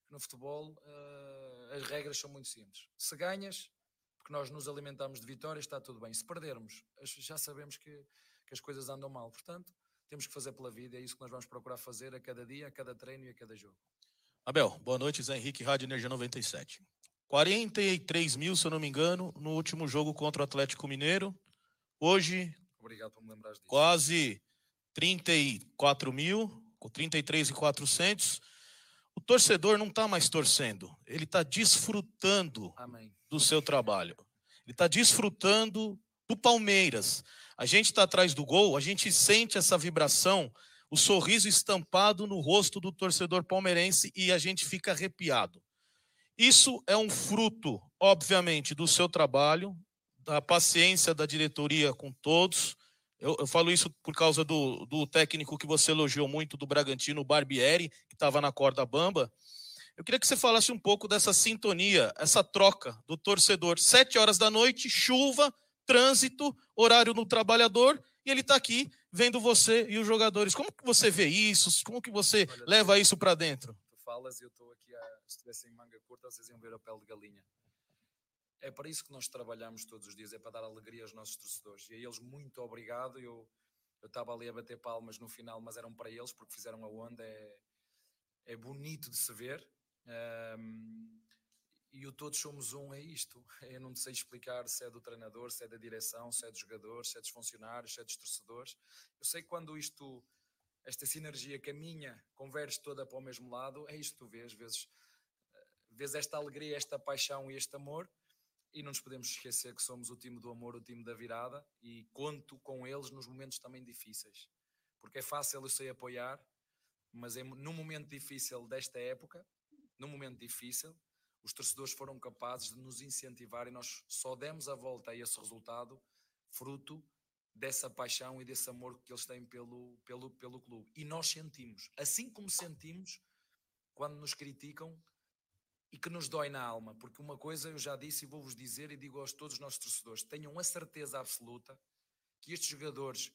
no futebol uh, as regras são muito simples. Se ganhas, porque nós nos alimentamos de vitórias, está tudo bem. Se perdermos, já sabemos que, que as coisas andam mal. Portanto, temos que fazer pela vida, é isso que nós vamos procurar fazer a cada dia, a cada treino e a cada jogo. Abel, boa noite, Zé Henrique, Rádio Energia 97. 43 mil, se eu não me engano, no último jogo contra o Atlético Mineiro. Hoje, Obrigado por me lembrar disso. quase 34 mil, com 33 e 400. O torcedor não está mais torcendo, ele está desfrutando Amém. do seu trabalho. Ele está desfrutando do Palmeiras. A gente está atrás do gol, a gente sente essa vibração, o sorriso estampado no rosto do torcedor palmeirense e a gente fica arrepiado. Isso é um fruto, obviamente, do seu trabalho, da paciência da diretoria com todos. Eu, eu falo isso por causa do, do, técnico que você elogiou muito, do Bragantino, Barbieri, que estava na corda bamba. Eu queria que você falasse um pouco dessa sintonia, essa troca do torcedor. Sete horas da noite, chuva, trânsito, horário no trabalhador, e ele está aqui vendo você e os jogadores. Como que você vê isso? Como que você Olha, leva isso para dentro? Tu falas e eu estou aqui, a, se estivesse em manga curta, vocês iam ver a pele de galinha. É para isso que nós trabalhamos todos os dias, é para dar alegria aos nossos torcedores. E a eles, muito obrigado. Eu eu estava ali a bater palmas no final, mas eram para eles, porque fizeram a onda. É, é bonito de se ver. Um, e o todos somos um é isto. Eu não sei explicar se é do treinador, se é da direção, se é dos jogadores, se é dos funcionários, se é dos torcedores. Eu sei que quando isto, esta sinergia caminha, converge toda para o mesmo lado, é isto que tu vês, vezes, vês esta alegria, esta paixão e este amor, e não nos podemos esquecer que somos o time do amor, o time da virada, e conto com eles nos momentos também difíceis. Porque é fácil eu sei apoiar, mas é num momento difícil desta época, num momento difícil, os torcedores foram capazes de nos incentivar e nós só demos a volta a esse resultado fruto dessa paixão e desse amor que eles têm pelo, pelo, pelo clube. E nós sentimos, assim como sentimos quando nos criticam e que nos dói na alma, porque uma coisa eu já disse e vou-vos dizer e digo a todos os nossos torcedores, tenham a certeza absoluta que estes jogadores,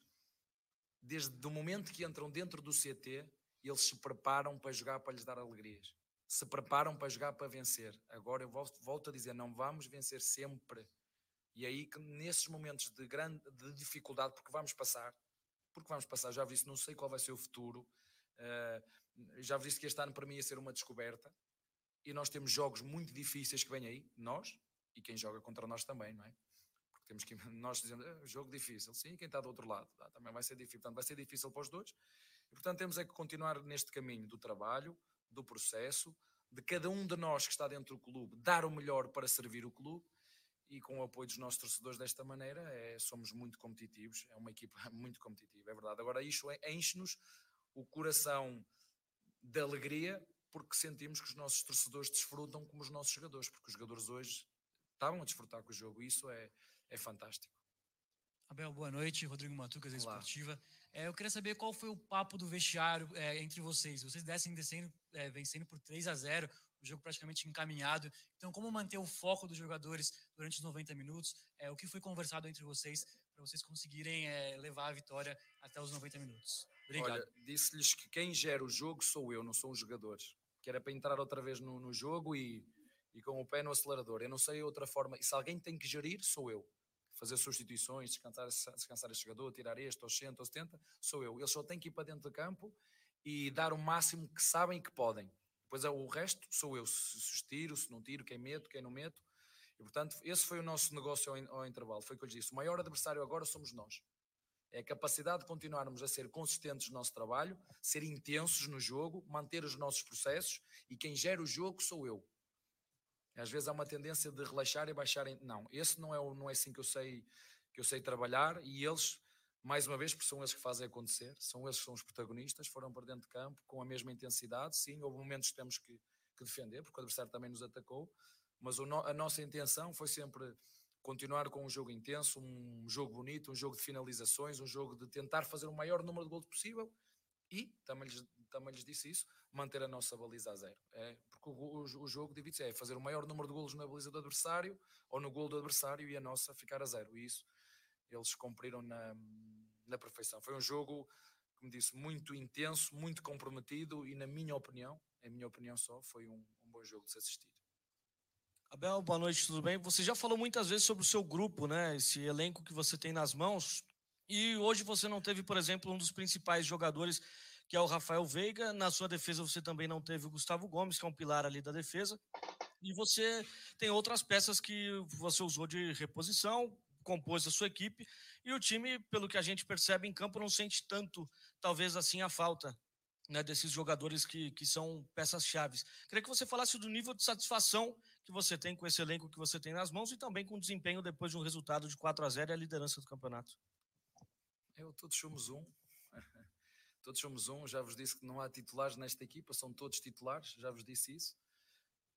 desde o momento que entram dentro do CT, eles se preparam para jogar, para lhes dar alegrias se preparam para jogar para vencer. Agora eu volto, volto a dizer, não vamos vencer sempre. E aí que nesses momentos de grande de dificuldade, porque vamos passar, porque vamos passar, já disse, não sei qual vai ser o futuro, uh, já disse que este ano para mim ia ser uma descoberta, e nós temos jogos muito difíceis que vêm aí, nós, e quem joga contra nós também, não é? Porque temos que, nós dizemos, é, jogo difícil, sim, quem está do outro lado, tá, também vai ser difícil, portanto vai ser difícil para os dois, e portanto temos é que continuar neste caminho do trabalho, do processo, de cada um de nós que está dentro do clube, dar o melhor para servir o clube e com o apoio dos nossos torcedores desta maneira, é, somos muito competitivos, é uma equipa muito competitiva, é verdade. Agora, isto enche-nos o coração de alegria porque sentimos que os nossos torcedores desfrutam como os nossos jogadores, porque os jogadores hoje estavam a desfrutar com o jogo e isso é, é fantástico. Abel, boa noite. Rodrigo Matucas, Esportiva. É, eu queria saber qual foi o papo do vestiário é, entre vocês. Vocês descem descendo, é, vencendo por 3 a 0 o jogo praticamente encaminhado. Então, como manter o foco dos jogadores durante os 90 minutos? É, o que foi conversado entre vocês para vocês conseguirem é, levar a vitória até os 90 minutos? Obrigado. Olha, disse-lhes que quem gera o jogo sou eu, não são os jogadores. Que era para entrar outra vez no, no jogo e, e com o pé no acelerador. Eu não sei outra forma. E se alguém tem que gerir, sou eu fazer substituições, descansar, descansar este jogador, tirar este, aos 100, aos 70, sou eu. Eles só têm que ir para dentro do campo e dar o máximo que sabem e que podem. Depois é o resto sou eu, se, se tiro, se não tiro, quem meto, quem não meto. E portanto, esse foi o nosso negócio ao, ao intervalo. Foi o que eu lhes disse. O maior adversário agora somos nós. É a capacidade de continuarmos a ser consistentes no nosso trabalho, ser intensos no jogo, manter os nossos processos e quem gera o jogo sou eu. Às vezes há uma tendência de relaxar e baixar. Em... Não, esse não é, não é assim que eu sei que eu sei trabalhar e eles, mais uma vez, porque são eles que fazem acontecer, são eles que são os protagonistas, foram para dentro de campo com a mesma intensidade. Sim, houve momentos que temos que, que defender, porque o adversário também nos atacou, mas o, a nossa intenção foi sempre continuar com um jogo intenso, um jogo bonito, um jogo de finalizações, um jogo de tentar fazer o maior número de gols possível e, também lhes, também lhes disse isso, manter a nossa baliza a zero. É, porque o, o, o jogo divide-se, é fazer o maior número de golos na baliza do adversário ou no gol do adversário e a nossa ficar a zero. E isso eles cumpriram na, na perfeição. Foi um jogo, como disse, muito intenso, muito comprometido e, na minha opinião, em minha opinião só, foi um, um bom jogo de se assistir. Abel, boa noite, tudo bem? Você já falou muitas vezes sobre o seu grupo, né? Esse elenco que você tem nas mãos. E hoje você não teve, por exemplo, um dos principais jogadores, que é o Rafael Veiga. Na sua defesa você também não teve o Gustavo Gomes, que é um pilar ali da defesa. E você tem outras peças que você usou de reposição, compôs a sua equipe. E o time, pelo que a gente percebe em campo, não sente tanto, talvez assim, a falta né, desses jogadores que, que são peças-chave. Queria que você falasse do nível de satisfação que você tem com esse elenco que você tem nas mãos e também com o desempenho depois de um resultado de 4 a 0 e a liderança do campeonato. Eu, todos somos um. Todos somos um. Já vos disse que não há titulares nesta equipa, são todos titulares, já vos disse isso.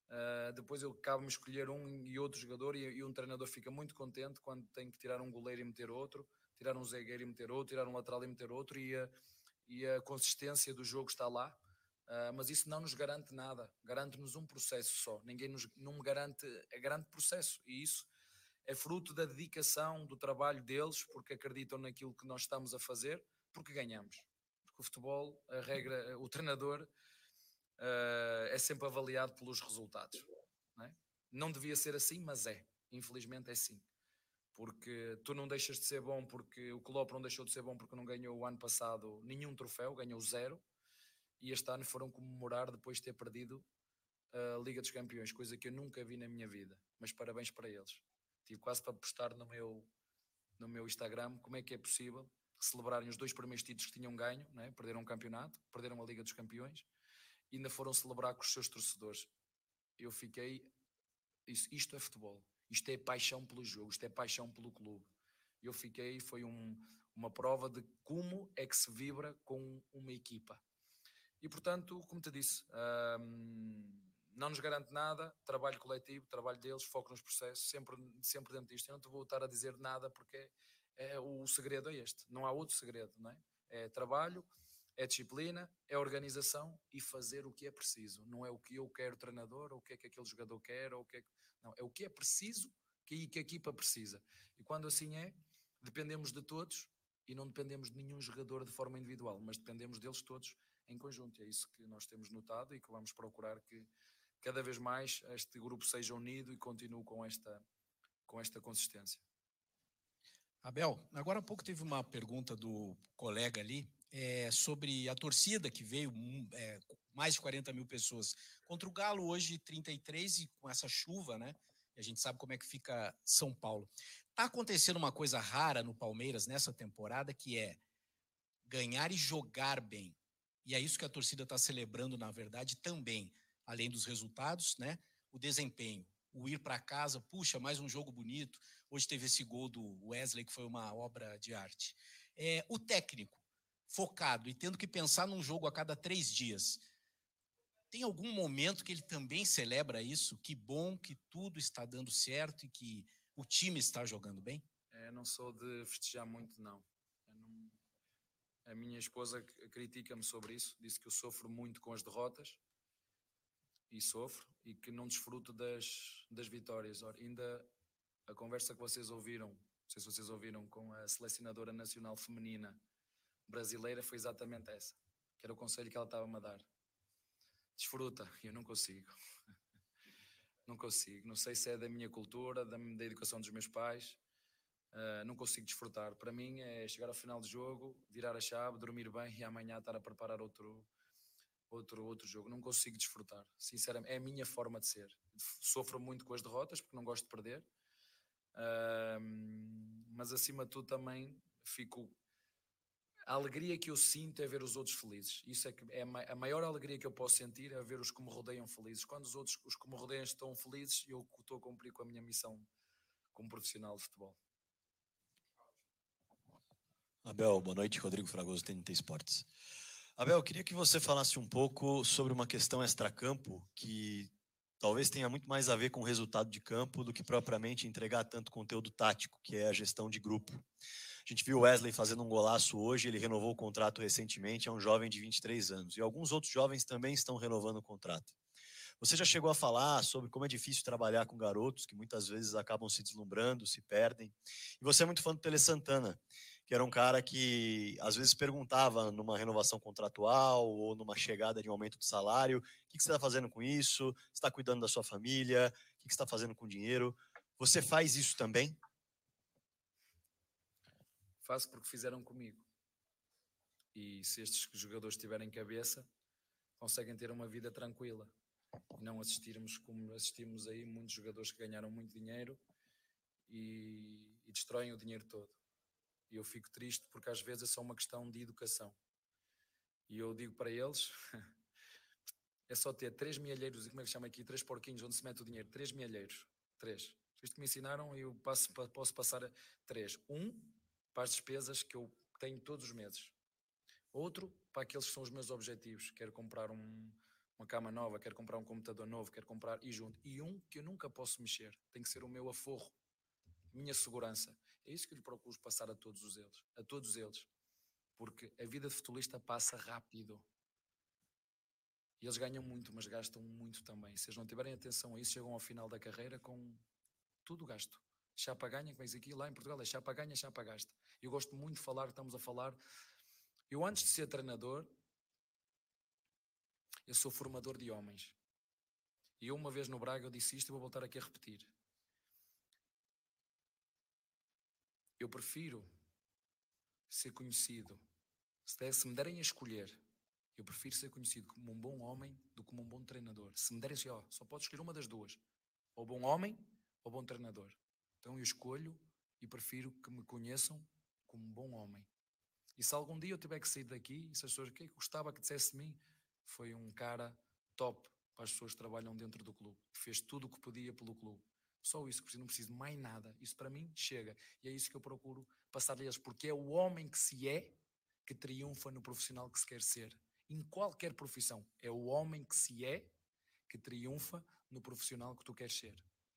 Uh, depois eu acabo-me escolher um e outro jogador e, e, um treinador fica muito contente quando tem que tirar um goleiro e meter outro, tirar um zagueiro e meter outro, tirar um lateral e meter outro e a, e a consistência do jogo está lá. Uh, mas isso não nos garante nada, garante-nos um processo só. Ninguém nos, não me garante, é grande processo e isso é fruto da dedicação, do trabalho deles, porque acreditam naquilo que nós estamos a fazer, porque ganhamos. Porque o futebol, a regra, o treinador uh, é sempre avaliado pelos resultados. Não, é? não devia ser assim, mas é. Infelizmente é sim. Porque tu não deixas de ser bom porque o Klopp não deixou de ser bom porque não ganhou o ano passado nenhum troféu, ganhou zero e este ano foram comemorar depois de ter perdido a Liga dos Campeões, coisa que eu nunca vi na minha vida. Mas parabéns para eles. Tive quase para postar no meu, no meu Instagram como é que é possível celebrarem os dois primeiros títulos que tinham ganho, né? perderam o um campeonato, perderam a Liga dos Campeões e ainda foram celebrar com os seus torcedores. Eu fiquei. Isso, isto é futebol, isto é paixão pelo jogo, isto é paixão pelo clube. Eu fiquei, foi um, uma prova de como é que se vibra com uma equipa. E portanto, como te disse, um, não nos garante nada, trabalho coletivo, trabalho deles, foco nos processos, sempre, sempre dentro disto. Eu não te vou estar a dizer nada porque é, o segredo é este, não há outro segredo, não é? É trabalho, é disciplina, é organização e fazer o que é preciso. Não é o que eu quero treinador, ou o que é que aquele jogador quer, ou o que é que... Não, é o que é preciso que, que a equipa precisa. E quando assim é, dependemos de todos e não dependemos de nenhum jogador de forma individual, mas dependemos deles todos em conjunto. É isso que nós temos notado e que vamos procurar que cada vez mais este grupo seja unido e continue com esta, com esta consistência. Abel, agora há pouco teve uma pergunta do colega ali é, sobre a torcida que veio, hum, é, mais de 40 mil pessoas. Contra o Galo, hoje 33, e com essa chuva, né? E a gente sabe como é que fica São Paulo. Tá acontecendo uma coisa rara no Palmeiras nessa temporada, que é ganhar e jogar bem. E é isso que a torcida está celebrando, na verdade, também, além dos resultados, né? O desempenho, o ir para casa, puxa, mais um jogo bonito. Hoje teve esse gol do Wesley, que foi uma obra de arte. É, o técnico, focado e tendo que pensar num jogo a cada três dias, tem algum momento que ele também celebra isso? Que bom que tudo está dando certo e que o time está jogando bem? É, não sou de festejar muito, não. A minha esposa critica-me sobre isso, disse que eu sofro muito com as derrotas e sofro e que não desfruto das, das vitórias. Ora, ainda a conversa que vocês ouviram, não sei se vocês ouviram com a selecionadora nacional feminina brasileira, foi exatamente essa, que era o conselho que ela estava-me a dar. Desfruta, eu não consigo. não consigo. Não sei se é da minha cultura, da, da educação dos meus pais, Uh, não consigo desfrutar. Para mim é chegar ao final do jogo, virar a chave, dormir bem e amanhã estar a preparar outro, outro, outro jogo. Não consigo desfrutar, sinceramente. É a minha forma de ser. Sofro muito com as derrotas porque não gosto de perder, mas acima de tudo também fico. A alegria que eu sinto é ver os outros felizes. Isso é, que é a maior alegria que eu posso sentir é ver os que me rodeiam felizes. Quando os outros, os que me rodeiam estão felizes, eu estou a cumprir com a minha missão como profissional de futebol. Abel, boa noite. Rodrigo Fragoso, TNT Esportes. Abel, eu queria que você falasse um pouco sobre uma questão extracampo que talvez tenha muito mais a ver com o resultado de campo do que propriamente entregar tanto conteúdo tático, que é a gestão de grupo. A gente viu Wesley fazendo um golaço hoje, ele renovou o contrato recentemente, é um jovem de 23 anos. E alguns outros jovens também estão renovando o contrato. Você já chegou a falar sobre como é difícil trabalhar com garotos que muitas vezes acabam se deslumbrando, se perdem. E você é muito fã do Tele Santana, que era um cara que às vezes perguntava numa renovação contratual ou numa chegada de um aumento de salário: o que você está fazendo com isso? Está cuidando da sua família? O que você está fazendo com o dinheiro? Você faz isso também? Faço porque fizeram comigo. E se estes jogadores tiverem cabeça, conseguem ter uma vida tranquila. E não assistirmos como assistimos aí muitos jogadores que ganharam muito dinheiro e, e destroem o dinheiro todo. E eu fico triste porque às vezes é só uma questão de educação. E eu digo para eles: é só ter três mielheiros, e como é que chama aqui? Três porquinhos onde se mete o dinheiro. Três mielheiros. Três. Isto que me ensinaram, eu passo, posso passar a três. Um para as despesas que eu tenho todos os meses. Outro para aqueles que são os meus objetivos. Quero comprar um, uma cama nova, quero comprar um computador novo, quero comprar e junto. E um que eu nunca posso mexer. Tem que ser o meu aforro, minha segurança. É isso que lhe procuro passar a todos os eles, a todos eles. Porque a vida de futebolista passa rápido. E eles ganham muito, mas gastam muito também. Se eles não tiverem atenção a isso, chegam ao final da carreira com tudo gasto chapa ganha, que vens aqui, lá em Portugal é chapa ganha, chapa gasta. Eu gosto muito de falar, estamos a falar. Eu antes de ser treinador, eu sou formador de homens. E eu uma vez no Braga eu disse isto e vou voltar aqui a repetir. Eu prefiro ser conhecido. Se, me derem a escolher, eu prefiro ser conhecido como um bom homem do que como um bom treinador. Se me derem assim, ó, só podes escolher uma das duas. Ou bom homem ou bom treinador. Então eu escolho e prefiro que me conheçam como um bom homem. E se algum dia eu tiver que sair daqui, e se as pessoas que gostava que dissesse de mim, foi um cara top para as pessoas que trabalham dentro do clube, fez tudo o que podia pelo clube. Só isso, que não preciso mais nada. Isso para mim chega. E é isso que eu procuro passar a eles, porque é o homem que se é que triunfa no profissional que se quer ser. Em qualquer profissão, é o homem que se é que triunfa no profissional que tu queres ser.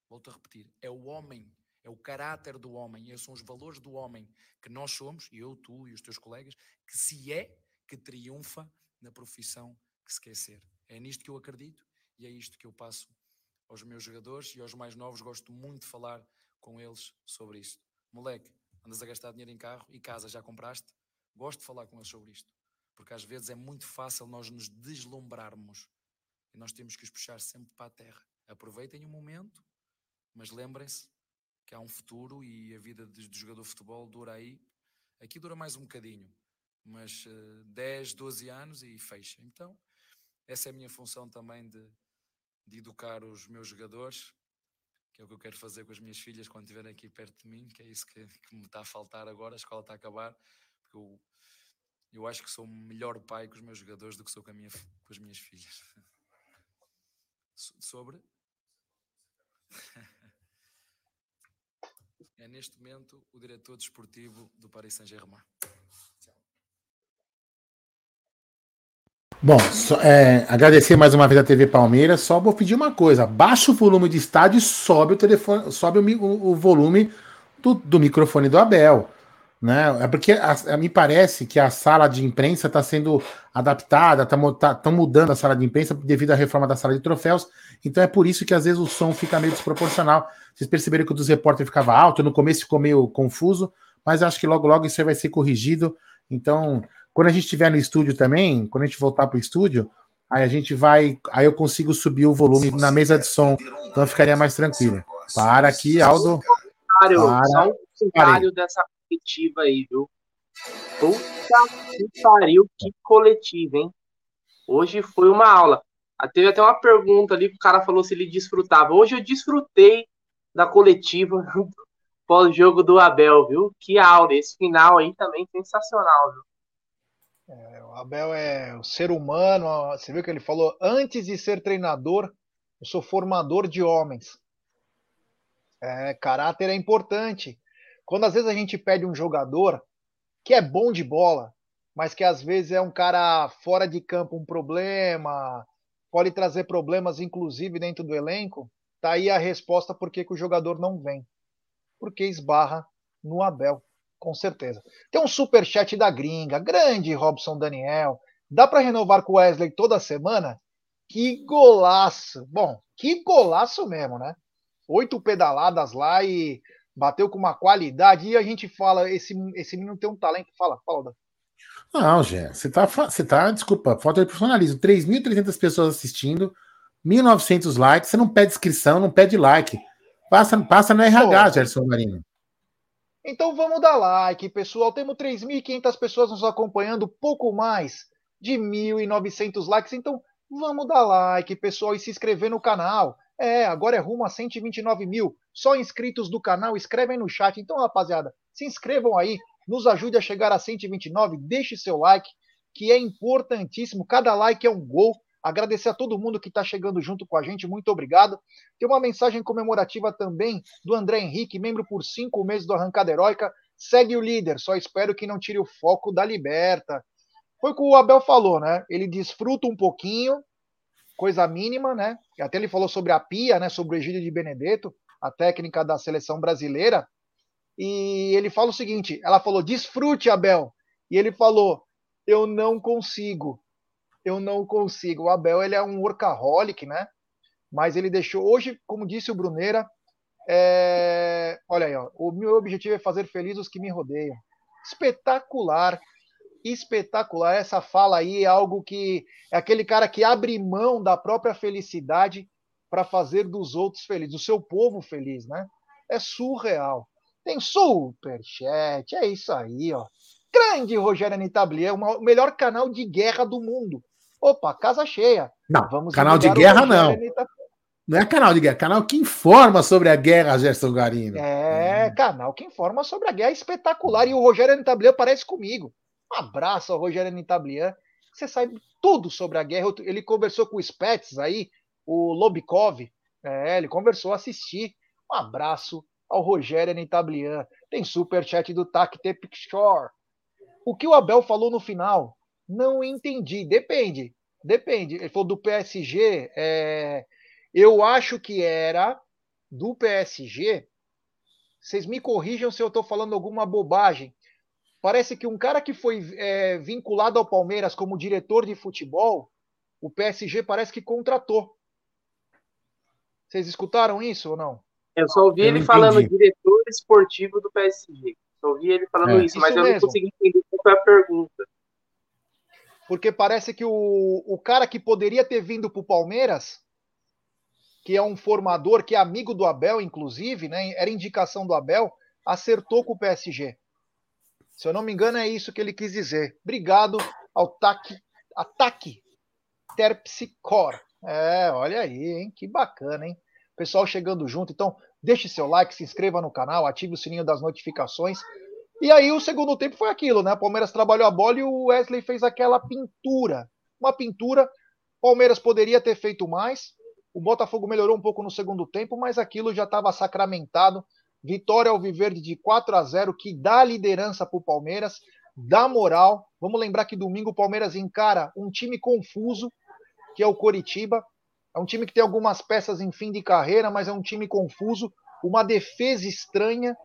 Volto a repetir, é o homem é o caráter do homem, esses são os valores do homem que nós somos, eu, tu e os teus colegas, que se é que triunfa na profissão que se quer ser. É nisto que eu acredito e é isto que eu passo aos meus jogadores e aos mais novos. Gosto muito de falar com eles sobre isto. Moleque, andas a gastar dinheiro em carro e casa já compraste? Gosto de falar com eles sobre isto, porque às vezes é muito fácil nós nos deslumbrarmos e nós temos que os puxar sempre para a terra. Aproveitem o momento, mas lembrem-se que há um futuro e a vida do jogador de futebol dura aí. Aqui dura mais um bocadinho, mas uh, 10, 12 anos e fecha. Então, essa é a minha função também de, de educar os meus jogadores, que é o que eu quero fazer com as minhas filhas quando estiverem aqui perto de mim, que é isso que, que me está a faltar agora, a escola está a acabar, porque eu, eu acho que sou melhor pai com os meus jogadores do que sou com, minha, com as minhas filhas. Sobre? é neste momento o diretor desportivo do Paris Saint-Germain. Bom, só, é, agradecer mais uma vez a TV Palmeiras. Só vou pedir uma coisa: baixa o volume de estádio e sobe o telefone, sobe o, o volume do, do, microfone do Abel. Né? É porque a, me parece que a sala de imprensa está sendo adaptada, estão tá, tá, mudando a sala de imprensa devido à reforma da sala de troféus. Então é por isso que às vezes o som fica meio desproporcional. Vocês perceberam que o dos repórteres ficava alto, no começo ficou meio confuso, mas acho que logo logo isso aí vai ser corrigido. Então, quando a gente estiver no estúdio também, quando a gente voltar para o estúdio, aí a gente vai, aí eu consigo subir o volume na mesa de som, então ficaria mais tranquilo. Para aqui, Aldo. Para. Só um comentário dessa coletiva aí, viu? Puta que pariu, que coletiva, hein? Hoje foi uma aula. Ah, teve até uma pergunta ali que o cara falou se ele desfrutava. Hoje eu desfrutei da coletiva pós-jogo do Abel, viu? Que aula. Esse final aí também sensacional, viu? É, o Abel é o ser humano. Você viu que ele falou? Antes de ser treinador, eu sou formador de homens. É, caráter é importante. Quando às vezes a gente pede um jogador que é bom de bola, mas que às vezes é um cara fora de campo um problema, pode trazer problemas, inclusive dentro do elenco, tá aí a resposta por que, que o jogador não vem. Porque esbarra no Abel, com certeza. Tem um super chat da gringa, grande Robson Daniel. Dá para renovar com o Wesley toda semana? Que golaço! Bom, que golaço mesmo, né? Oito pedaladas lá e bateu com uma qualidade. E a gente fala, esse, esse menino tem um talento. Fala, fala. Não, Gé, você tá, você tá, desculpa, falta de profissionalismo. 3.300 pessoas assistindo, 1.900 likes. Você não pede inscrição, não pede like. Passa, passa no RH, Pô. Gerson Marino. Então vamos dar like, pessoal. Temos 3.500 pessoas nos acompanhando, pouco mais de 1.900 likes. Então vamos dar like, pessoal, e se inscrever no canal. É, agora é rumo a 129 mil. Só inscritos do canal, escrevem no chat. Então, rapaziada, se inscrevam aí, nos ajude a chegar a 129, deixe seu like, que é importantíssimo. Cada like é um gol. Agradecer a todo mundo que está chegando junto com a gente, muito obrigado. Tem uma mensagem comemorativa também do André Henrique, membro por cinco meses do Arrancada Heróica. Segue o líder, só espero que não tire o foco da liberta. Foi o que o Abel falou, né? Ele desfruta um pouquinho, coisa mínima, né? Até ele falou sobre a Pia, né? Sobre o Egídio de Benedetto, a técnica da seleção brasileira. E ele fala o seguinte: ela falou, desfrute, Abel. E ele falou, eu não consigo eu não consigo. O Abel ele é um workaholic, né? Mas ele deixou. Hoje, como disse o Bruneira, é... olha aí, ó, o meu objetivo é fazer feliz os que me rodeiam. Espetacular, espetacular. Essa fala aí é algo que é aquele cara que abre mão da própria felicidade para fazer dos outros felizes, do seu povo feliz, né? É surreal. Tem superchat, é isso aí, ó. Grande Rogério Anitablier, o melhor canal de guerra do mundo. Opa, casa cheia. Não, Vamos canal de guerra não. Não é canal de guerra, é canal que informa sobre a guerra, Gerson Garino. É, hum. canal que informa sobre a guerra espetacular. E o Rogério Anitablian parece comigo. Um abraço ao Rogério Anitablian. Você sabe tudo sobre a guerra. Ele conversou com o Spets aí, o Lobikov. É, ele conversou, assistir. Um abraço ao Rogério Anitablian. Tem super chat do Tac Picture. O que o Abel falou no final? Não entendi. Depende. Depende. Ele falou do PSG. É... Eu acho que era do PSG. Vocês me corrijam se eu estou falando alguma bobagem. Parece que um cara que foi é, vinculado ao Palmeiras como diretor de futebol, o PSG parece que contratou. Vocês escutaram isso ou não? Eu só ouvi eu ele falando diretor esportivo do PSG. Só ouvi ele falando é. isso, mas isso eu mesmo. não consegui entender qual foi a pergunta porque parece que o, o cara que poderia ter vindo para o Palmeiras, que é um formador, que é amigo do Abel, inclusive, né, era indicação do Abel, acertou com o PSG. Se eu não me engano, é isso que ele quis dizer. Obrigado ao TAC, Ataque Terpsicor. É, olha aí, hein? Que bacana, hein? Pessoal chegando junto. Então, deixe seu like, se inscreva no canal, ative o sininho das notificações. E aí o segundo tempo foi aquilo, né? O Palmeiras trabalhou a bola e o Wesley fez aquela pintura. Uma pintura. Palmeiras poderia ter feito mais. O Botafogo melhorou um pouco no segundo tempo, mas aquilo já estava sacramentado. Vitória ao Viverde de 4 a 0, que dá liderança para o Palmeiras, dá moral. Vamos lembrar que domingo o Palmeiras encara um time confuso, que é o Coritiba. É um time que tem algumas peças em fim de carreira, mas é um time confuso. Uma defesa estranha,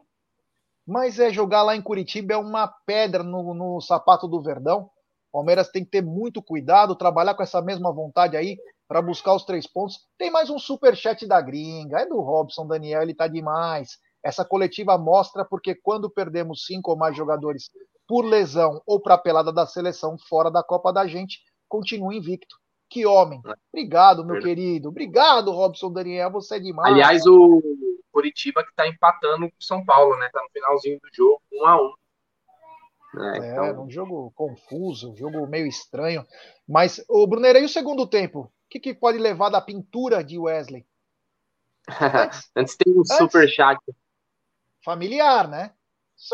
mas é jogar lá em Curitiba é uma pedra no, no sapato do Verdão. Palmeiras tem que ter muito cuidado, trabalhar com essa mesma vontade aí para buscar os três pontos. Tem mais um super chat da gringa, é do Robson Daniel, ele tá demais. Essa coletiva mostra porque quando perdemos cinco ou mais jogadores por lesão ou para pelada da seleção fora da Copa da gente, continua invicto. Que homem. Obrigado, meu querido. Obrigado, Robson Daniel, você é demais. Aliás, o Curitiba que está empatando com o São Paulo, né? Tá no finalzinho do jogo, um a um. É, é então... um jogo confuso, um jogo meio estranho. Mas, o Brunner, e o segundo tempo? O que, que pode levar da pintura de Wesley? Antes, antes tem um antes, super chat. Familiar, né?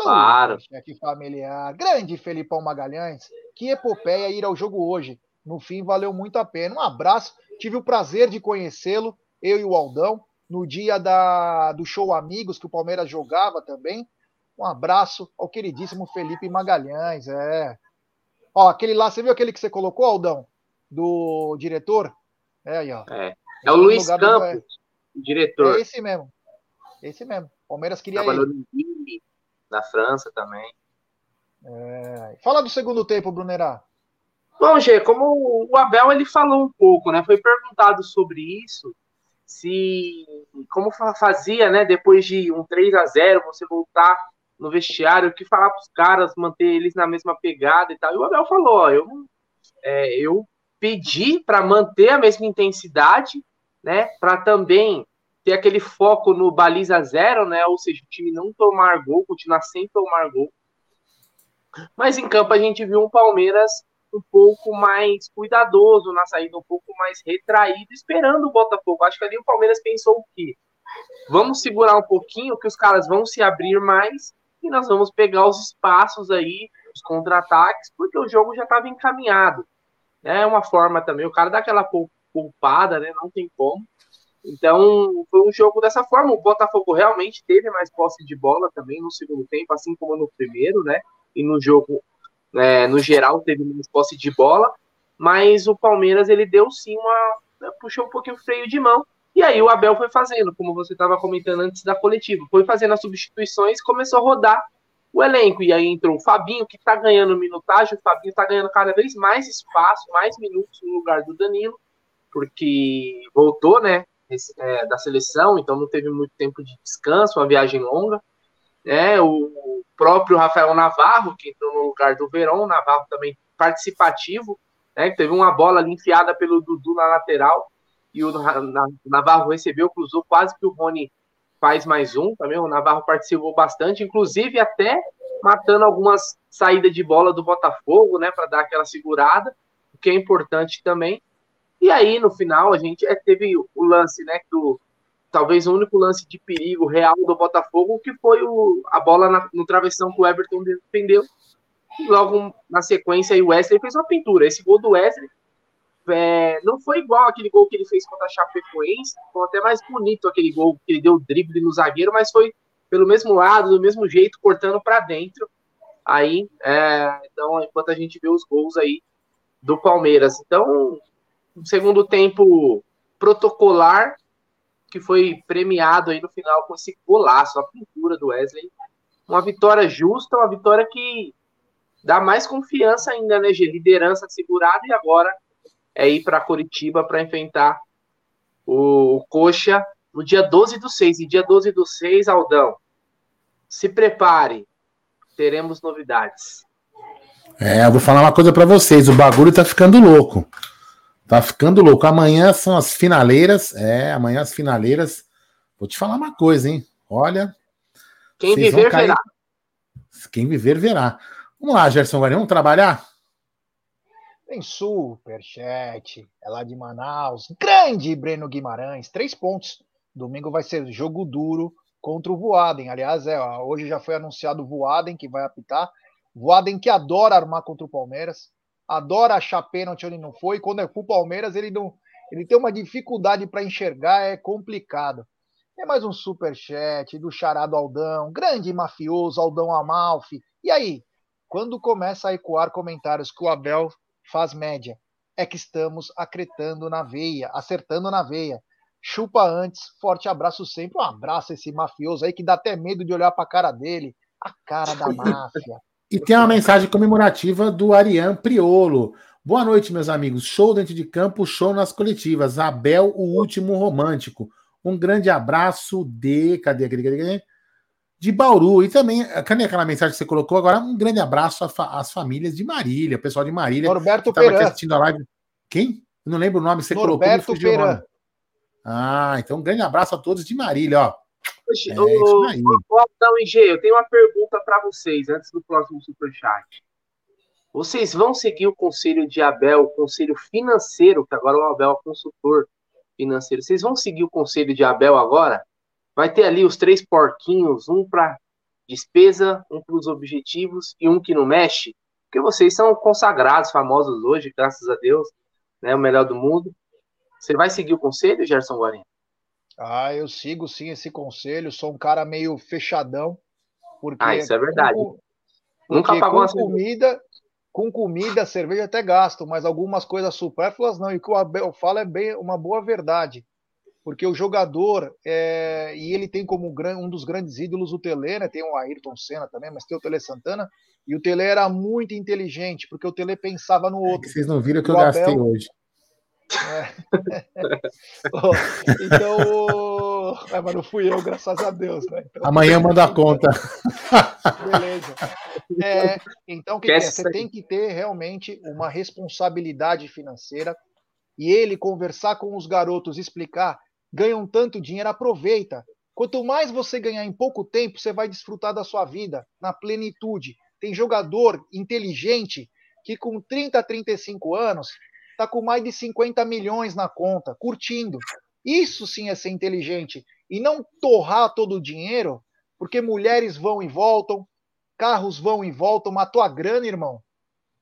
Claro. Chat familiar. Grande Felipão Magalhães. Que epopeia ir ao jogo hoje. No fim, valeu muito a pena. Um abraço. Tive o prazer de conhecê-lo, eu e o Aldão no dia da, do show Amigos, que o Palmeiras jogava também. Um abraço ao queridíssimo Felipe Magalhães. É. Ó, aquele lá, você viu aquele que você colocou, Aldão? Do diretor? É aí, ó. É, é o Luiz do- Campos, o diretor. É esse mesmo. Esse mesmo. Palmeiras queria Trabalhou ele. no Lille, na França também. É. Fala do segundo tempo, Brunerá. Bom, Gê, como o Abel ele falou um pouco, né? Foi perguntado sobre isso, se como fa- fazia, né? Depois de um 3 a 0 você voltar no vestiário, o que falar para os caras, manter eles na mesma pegada e tal. E o Abel falou, ó, eu, é, eu pedi para manter a mesma intensidade, né? Para também ter aquele foco no baliza zero, né? Ou seja, o time não tomar gol, continuar sem tomar gol. Mas em campo a gente viu um Palmeiras um pouco mais cuidadoso na saída, um pouco mais retraído, esperando o Botafogo. Acho que ali o Palmeiras pensou o quê? Vamos segurar um pouquinho, que os caras vão se abrir mais e nós vamos pegar os espaços aí, os contra-ataques, porque o jogo já estava encaminhado. É uma forma também, o cara dá aquela pou- poupada, né? Não tem como. Então, foi um jogo dessa forma. O Botafogo realmente teve mais posse de bola também no segundo tempo, assim como no primeiro, né? E no jogo, né, no geral, teve mais posse de bola. Mas o Palmeiras, ele deu sim uma. né, puxou um pouquinho o freio de mão. E aí o Abel foi fazendo, como você estava comentando antes da coletiva, foi fazendo as substituições, começou a rodar o elenco. E aí entrou o Fabinho, que está ganhando minutagem, o Fabinho está ganhando cada vez mais espaço, mais minutos no lugar do Danilo, porque voltou, né, é, da seleção, então não teve muito tempo de descanso, uma viagem longa. Né? o próprio Rafael Navarro, que entrou no lugar do Verón, Navarro também participativo, né, teve uma bola ali enfiada pelo Dudu na lateral, e o Na- Na- Navarro recebeu, cruzou quase que o Rony faz mais um também. O Navarro participou bastante, inclusive até matando algumas saídas de bola do Botafogo, né, para dar aquela segurada, o que é importante também. E aí, no final, a gente é, teve o lance, né, do talvez o único lance de perigo real do Botafogo, que foi o, a bola na- no travessão que o Everton defendeu. E logo na sequência, o Wesley fez uma pintura. Esse gol do Wesley é, não foi igual aquele gol que ele fez contra a Chapecoense, foi até mais bonito aquele gol que ele deu drible no zagueiro, mas foi pelo mesmo lado, do mesmo jeito, cortando para dentro. Aí, é, então, enquanto a gente vê os gols aí do Palmeiras. Então, segundo tempo protocolar, que foi premiado aí no final com esse golaço, a pintura do Wesley. Uma vitória justa, uma vitória que dá mais confiança ainda, né, G? Liderança segurada e agora é ir para Curitiba para enfrentar o Coxa no dia 12 do 6. E dia 12 do 6, Aldão, se prepare, teremos novidades. É, eu vou falar uma coisa pra vocês. O bagulho tá ficando louco. Tá ficando louco. Amanhã são as finaleiras. É, amanhã as finaleiras. Vou te falar uma coisa, hein? Olha. Quem viver, cair- verá. Quem viver, verá. Vamos lá, Gerson Guarani, vamos trabalhar? Tem superchat, é lá de Manaus. Grande Breno Guimarães, três pontos. Domingo vai ser jogo duro contra o Voaden. Aliás, é, hoje já foi anunciado o Voaden que vai apitar. Voaden que adora armar contra o Palmeiras, adora achar pênalti onde não foi. Quando é pro Palmeiras, ele não, ele tem uma dificuldade para enxergar, é complicado. Tem mais um superchat do Charado Aldão, grande mafioso Aldão Amalfi. E aí, quando começa a ecoar comentários que o Abel faz média, é que estamos acretando na veia, acertando na veia. Chupa antes, forte abraço sempre. Um abraço a esse mafioso aí que dá até medo de olhar pra cara dele. A cara da máfia. E tem uma mensagem comemorativa do Ariane Priolo. Boa noite, meus amigos. Show dentro de campo, show nas coletivas. Abel, o último romântico. Um grande abraço de. Cadê, cadê, cadê, cadê? De Bauru. E também, cadê aquela mensagem que você colocou agora? Um grande abraço às fa- às famílias de Marília, o pessoal de Marília. Norberto estava aqui Peran. assistindo a live. Quem? Eu não lembro o nome que você colocou. Norberto fugiu o nome. Peran. Ah, então um grande abraço a todos de Marília, ó. É ô, isso aí. ô, Aldão e G, eu tenho uma pergunta para vocês antes do próximo superchat. Vocês vão seguir o conselho de Abel, o conselho financeiro, que agora o Abel é consultor financeiro. Vocês vão seguir o conselho de Abel agora? Vai ter ali os três porquinhos, um para despesa, um para os objetivos e um que não mexe? Porque vocês são consagrados, famosos hoje, graças a Deus, né? O melhor do mundo. Você vai seguir o conselho, Gerson Guarani? Ah, eu sigo sim esse conselho. Sou um cara meio fechadão. Porque Ah, isso é verdade. com- Nunca porque pagou com cerveja. comida, Com comida, cerveja até gasto, mas algumas coisas supérfluas não. E o que o Abel fala é bem uma boa verdade. Porque o jogador, é, e ele tem como um dos grandes ídolos o Tele, né? Tem o Ayrton Senna também, mas tem o Tele Santana. E o Tele era muito inteligente, porque o Tele pensava no outro. É vocês não viram o que eu Abel, gastei hoje. É. então, é, mas não fui eu, graças a Deus. Né? Então, Amanhã manda a conta. Beleza. É, então, o que, que é? Você tem que ter realmente uma responsabilidade financeira e ele conversar com os garotos, explicar, ganham tanto dinheiro, aproveita. Quanto mais você ganhar em pouco tempo, você vai desfrutar da sua vida na plenitude. Tem jogador inteligente que com 30, 35 anos está com mais de 50 milhões na conta, curtindo. Isso sim é ser inteligente. E não torrar todo o dinheiro, porque mulheres vão e voltam, carros vão e voltam, matou a grana, irmão.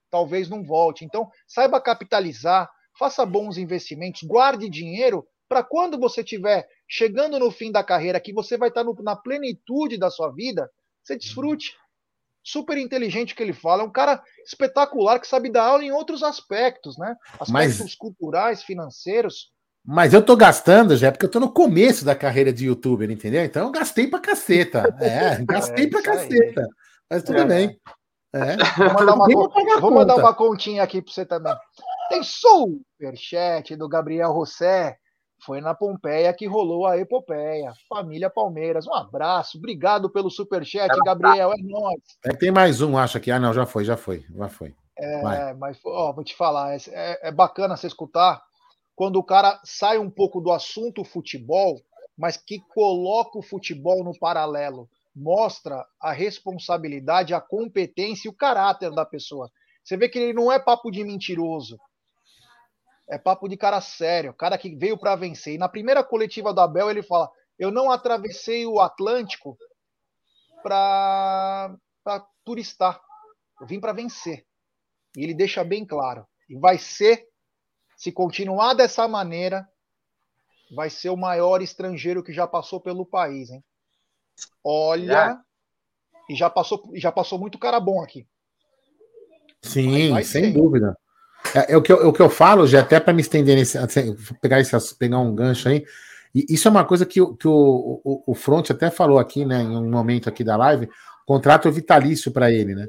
Talvez não volte. Então, saiba capitalizar, faça bons investimentos, guarde dinheiro para quando você estiver chegando no fim da carreira, que você vai estar tá na plenitude da sua vida, você desfrute super inteligente que ele fala, é um cara espetacular que sabe dar aula em outros aspectos, né? Aspectos Mas... culturais, financeiros. Mas eu tô gastando já, porque eu tô no começo da carreira de youtuber, entendeu? Então eu gastei pra caceta. É, gastei é, pra caceta. Aí. Mas tudo é. bem. É. Vou mandar, uma, vou mandar uma continha aqui pra você também. Tem superchat do Gabriel Rossé. Foi na Pompeia que rolou a epopeia. Família Palmeiras, um abraço. Obrigado pelo superchat, Gabriel. É nóis. É, tem mais um, acho que. Ah, não, já foi, já foi. Já foi. É, Vai. mas ó, vou te falar, é, é, é bacana você escutar quando o cara sai um pouco do assunto futebol, mas que coloca o futebol no paralelo. Mostra a responsabilidade, a competência e o caráter da pessoa. Você vê que ele não é papo de mentiroso. É papo de cara sério, cara que veio para vencer. E na primeira coletiva do Abel ele fala: "Eu não atravessei o Atlântico para turistar. Eu vim para vencer". E ele deixa bem claro. E vai ser se continuar dessa maneira, vai ser o maior estrangeiro que já passou pelo país, hein? Olha, é. e já passou, já passou muito cara bom aqui. Sim, sem ser. dúvida. É, é, o que eu, é o que eu falo, já até para me estender nesse, assim, pegar, esse, pegar um gancho aí. E isso é uma coisa que, que o, o, o Front até falou aqui, né, em um momento aqui da live, contrato vitalício para ele, né?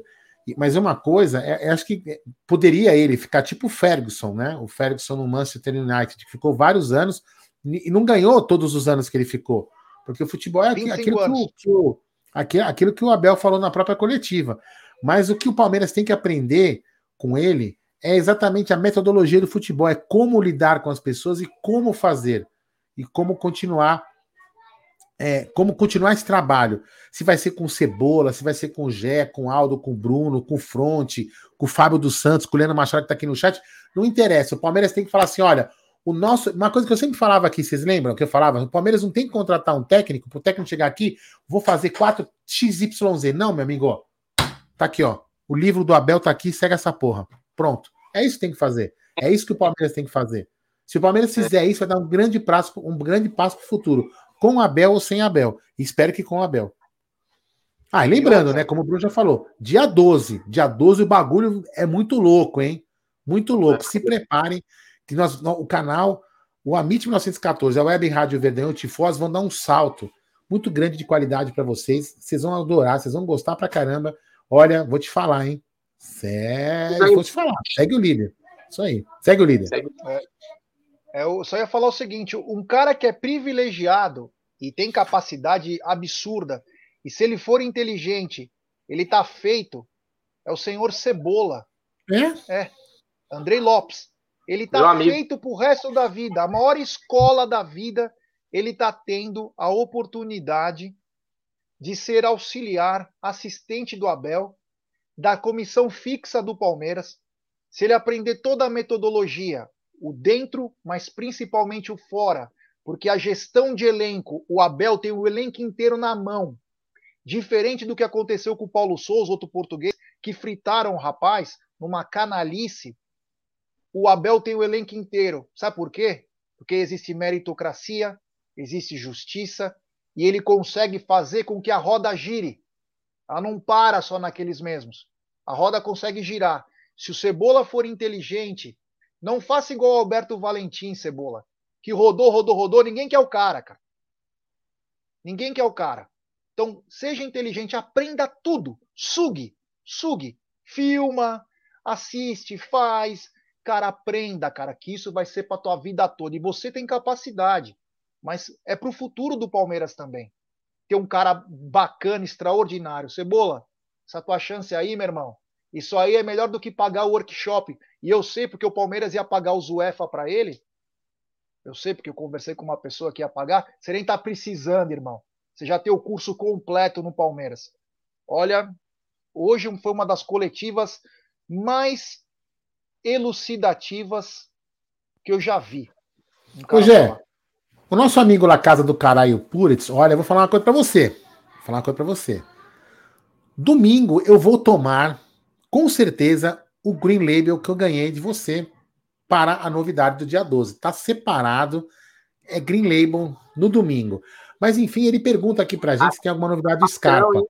Mas uma coisa, é, é, acho que poderia ele ficar tipo o Ferguson, né? O Ferguson no Manchester United, que ficou vários anos e não ganhou todos os anos que ele ficou. Porque o futebol é aquilo, aquilo que, o, que o, aquilo, aquilo que o Abel falou na própria coletiva. Mas o que o Palmeiras tem que aprender com ele é exatamente a metodologia do futebol, é como lidar com as pessoas e como fazer e como continuar é, como continuar esse trabalho. Se vai ser com Cebola, se vai ser com Gé, com Aldo, com Bruno, com Fronte, com Fábio dos Santos, com o Leandro Machado que está aqui no chat, não interessa. O Palmeiras tem que falar assim: olha, o nosso. Uma coisa que eu sempre falava aqui, vocês lembram que eu falava? O Palmeiras não tem que contratar um técnico, para o técnico chegar aqui, vou fazer 4 XYZ. Não, meu amigo, tá aqui, ó. O livro do Abel tá aqui, segue essa porra. Pronto. É isso que tem que fazer. É isso que o Palmeiras tem que fazer. Se o Palmeiras fizer isso, vai dar um grande passo, um grande passo para o futuro. Com Abel ou sem Abel. Espero que com Abel. Ah, e lembrando, né? Como o Bruno já falou, dia 12. Dia 12 o bagulho é muito louco, hein? Muito louco. Se preparem, que nós, o canal, o Amit 1914, a Web Rádio Verdão e o Tifós vão dar um salto muito grande de qualidade para vocês. Vocês vão adorar, vocês vão gostar pra caramba. Olha, vou te falar, hein? Sério, vou te falar. Segue o líder. Isso aí. Segue o líder. É, é, eu só ia falar o seguinte: um cara que é privilegiado e tem capacidade absurda, e se ele for inteligente, ele tá feito, é o senhor Cebola. É? É. Andrei Lopes. Ele tá feito pro resto da vida. A maior escola da vida, ele tá tendo a oportunidade de ser auxiliar, assistente do Abel, da comissão fixa do Palmeiras. Se ele aprender toda a metodologia, o dentro, mas principalmente o fora, porque a gestão de elenco, o Abel tem o elenco inteiro na mão. Diferente do que aconteceu com o Paulo Souza, outro português, que fritaram o rapaz numa canalice. O Abel tem o elenco inteiro. Sabe por quê? Porque existe meritocracia, existe justiça, e ele consegue fazer com que a roda gire. Ela não para só naqueles mesmos. A roda consegue girar. Se o Cebola for inteligente, não faça igual o Alberto Valentim, Cebola, que rodou, rodou, rodou, ninguém quer o cara, cara. Ninguém quer o cara. Então, seja inteligente, aprenda tudo. Sugue, sugue. Filma, assiste, faz. Cara, aprenda, cara, que isso vai ser para tua vida toda. E você tem capacidade. Mas é para o futuro do Palmeiras também. Ter um cara bacana, extraordinário. Cebola, essa tua chance aí, meu irmão. Isso aí é melhor do que pagar o workshop. E eu sei porque o Palmeiras ia pagar os UEFA para ele. Eu sei porque eu conversei com uma pessoa que ia pagar. Você nem tá precisando, irmão. Você já tem o curso completo no Palmeiras. Olha, hoje foi uma das coletivas mais elucidativas que eu já vi. Um Ô, Gé, o nosso amigo lá, Casa do Caralho Puritz, olha, eu vou falar uma coisa para você. Vou falar uma coisa para você. Domingo eu vou tomar, com certeza, o Green Label que eu ganhei de você para a novidade do dia 12. Tá separado, é Green Label no domingo. Mas enfim, ele pergunta aqui pra gente se tem alguma novidade do Scarpa.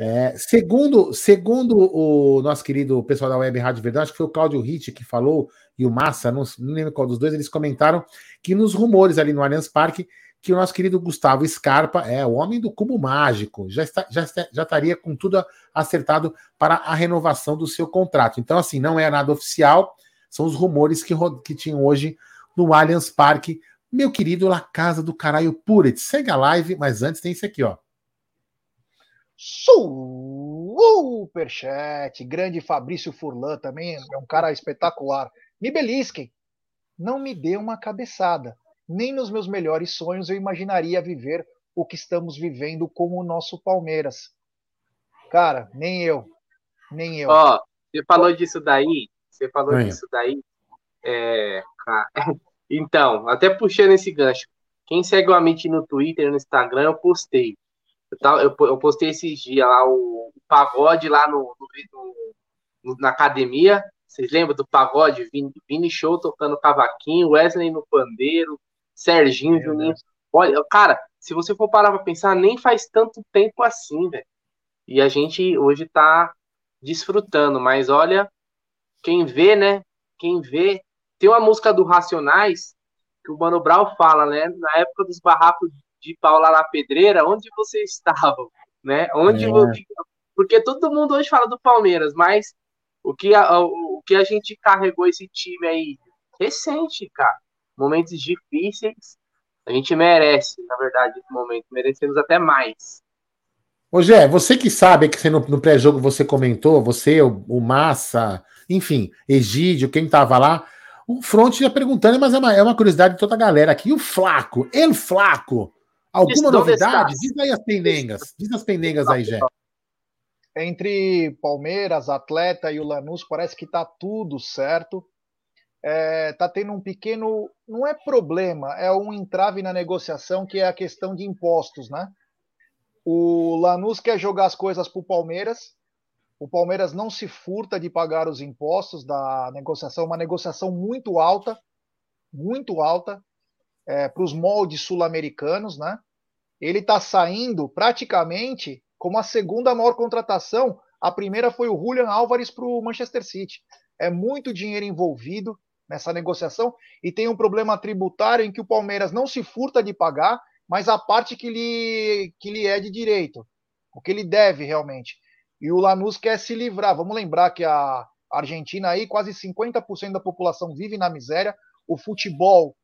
É, segundo, segundo o nosso querido pessoal da Web Rádio Verdade, acho que foi o Cláudio Ritt que falou, e o Massa, não, não lembro qual dos dois, eles comentaram que nos rumores ali no Allianz Parque, que o nosso querido Gustavo Scarpa é o homem do cubo mágico, já, está, já, já estaria com tudo acertado para a renovação do seu contrato. Então, assim, não é nada oficial, são os rumores que, que tinham hoje no Allianz Parque. Meu querido La Casa do Caralho Puret, segue a live, mas antes tem isso aqui, ó. Superchat, grande Fabrício Furlan também é um cara espetacular. Me belisquem, não me dê uma cabeçada. Nem nos meus melhores sonhos eu imaginaria viver o que estamos vivendo com o nosso Palmeiras. Cara, nem eu. Nem eu. Ó, você falou disso daí. Você falou disso daí. É, então, até puxando esse gancho. Quem segue o Amit no Twitter e no Instagram, eu postei. Eu, tava, eu, eu postei esses dias lá o, o pagode lá no, no, no, na academia. Vocês lembram do pagode? Vini, Vini Show tocando cavaquinho, Wesley no pandeiro, Serginho, Juninho. Olha, cara, se você for parar pra pensar, nem faz tanto tempo assim, velho. E a gente hoje tá desfrutando, mas olha, quem vê, né? Quem vê. Tem uma música do Racionais que o Mano Brown fala, né? Na época dos barracos de Paula na Pedreira, onde vocês estavam, né? Onde é. porque todo mundo hoje fala do Palmeiras, mas o que a, o, que a gente carregou esse time aí recente, cara, momentos difíceis, a gente merece, na verdade, esse momento, merecemos até mais. Ô Gé, você que sabe que você no, no pré-jogo você comentou, você, o, o, Massa, enfim, Egídio, quem tava lá, o Front já perguntando, mas é uma, é uma curiosidade de toda a galera aqui. E o Flaco, ele Flaco, Alguma novidade? Diz aí as pendengas. Diz as pendengas aí, Jé. Entre Palmeiras, Atleta e o Lanús, parece que tá tudo certo. É, tá tendo um pequeno. Não é problema, é um entrave na negociação que é a questão de impostos, né? O Lanús quer jogar as coisas para o Palmeiras. O Palmeiras não se furta de pagar os impostos da negociação, uma negociação muito alta, muito alta é, para os moldes sul-americanos, né? Ele está saindo praticamente como a segunda maior contratação. A primeira foi o Julian Álvares para o Manchester City. É muito dinheiro envolvido nessa negociação e tem um problema tributário em que o Palmeiras não se furta de pagar, mas a parte que lhe, que lhe é de direito, o que ele deve realmente. E o Lanús quer se livrar. Vamos lembrar que a Argentina aí, quase 50% da população vive na miséria. O futebol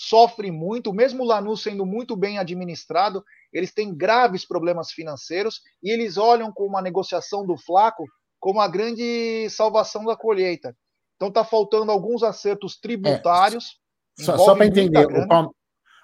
sofre muito, mesmo o Lanús sendo muito bem administrado, eles têm graves problemas financeiros e eles olham com uma negociação do Flaco como a grande salvação da colheita. Então está faltando alguns acertos tributários. É, só, só para entender,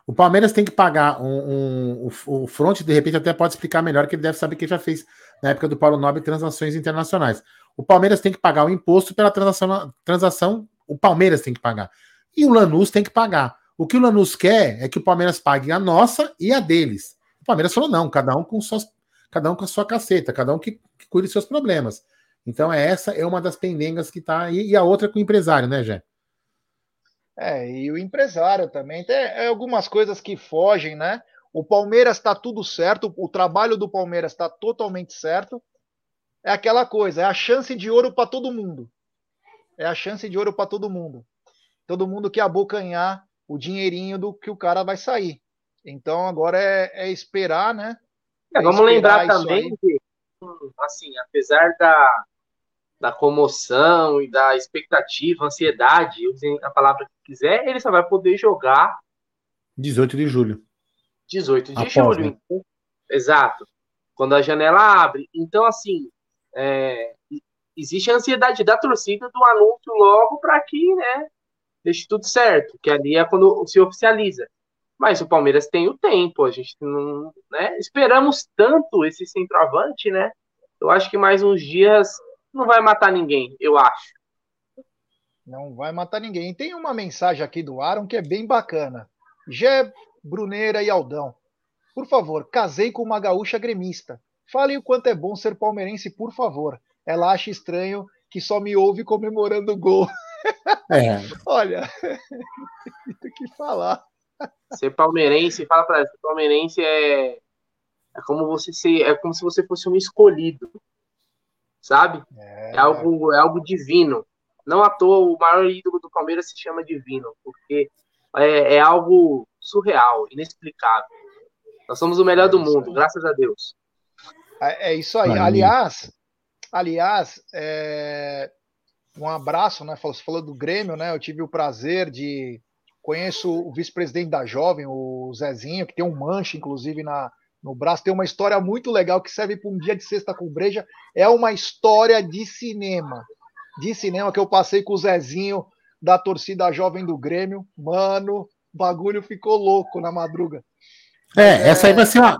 o, Palmeiras tem que pagar um, um, o, o Front, de repente, até pode explicar melhor, que ele deve saber que já fez na época do Paulo Nobre transações internacionais. O Palmeiras tem que pagar o imposto pela transação, transação, o Palmeiras tem que pagar. E o Lanús tem que pagar. O que o Lanús quer é que o Palmeiras pague a nossa e a deles. O Palmeiras falou: não, cada um com suas, cada um com a sua caceta, cada um que, que cuide seus problemas. Então, é essa é uma das pendengas que está aí, e a outra é com o empresário, né, Jé? É, e o empresário também. Tem é, algumas coisas que fogem, né? O Palmeiras está tudo certo, o trabalho do Palmeiras está totalmente certo. é aquela coisa, é a chance de ouro para todo mundo. É a chance de ouro para todo mundo. Todo mundo quer abocanhar o dinheirinho do que o cara vai sair. Então agora é, é esperar, né? É, vamos lembrar também que, assim, apesar da, da comoção e da expectativa, ansiedade, usem a palavra que quiser, ele só vai poder jogar 18 de julho. 18 de Após, julho. Né? Então, exato. Quando a janela abre. Então, assim, é, existe a ansiedade da torcida do anúncio logo para que, né, deixe tudo certo, que ali é quando se oficializa. Mas o Palmeiras tem o tempo, a gente não, né? Esperamos tanto esse centroavante, né? Eu acho que mais uns dias não vai matar ninguém, eu acho. Não vai matar ninguém. Tem uma mensagem aqui do Aaron que é bem bacana. Gé, Bruneira e Aldão. Por favor, casei com uma gaúcha gremista. Falem o quanto é bom ser palmeirense, por favor. Ela acha estranho que só me ouve comemorando o gol. É. Olha, tem que falar. Ser palmeirense, fala pra ela, ser palmeirense é, é como você ser, é como se você fosse um escolhido, sabe? É, é algo, é algo divino. Não à toa o maior ídolo do Palmeiras se chama divino, porque é, é algo surreal, inexplicável. Nós somos o melhor é do mundo, aí. graças a Deus. É, é isso aí. Aliás, aliás, é... um abraço, né? Você falou do Grêmio, né? Eu tive o prazer de conheço o vice-presidente da Jovem, o Zezinho, que tem um manche, inclusive, na, no braço. Tem uma história muito legal que serve para um dia de sexta com breja. É uma história de cinema. De cinema que eu passei com o Zezinho da torcida jovem do Grêmio. Mano, o bagulho ficou louco na madruga. É, essa aí vai ser uma.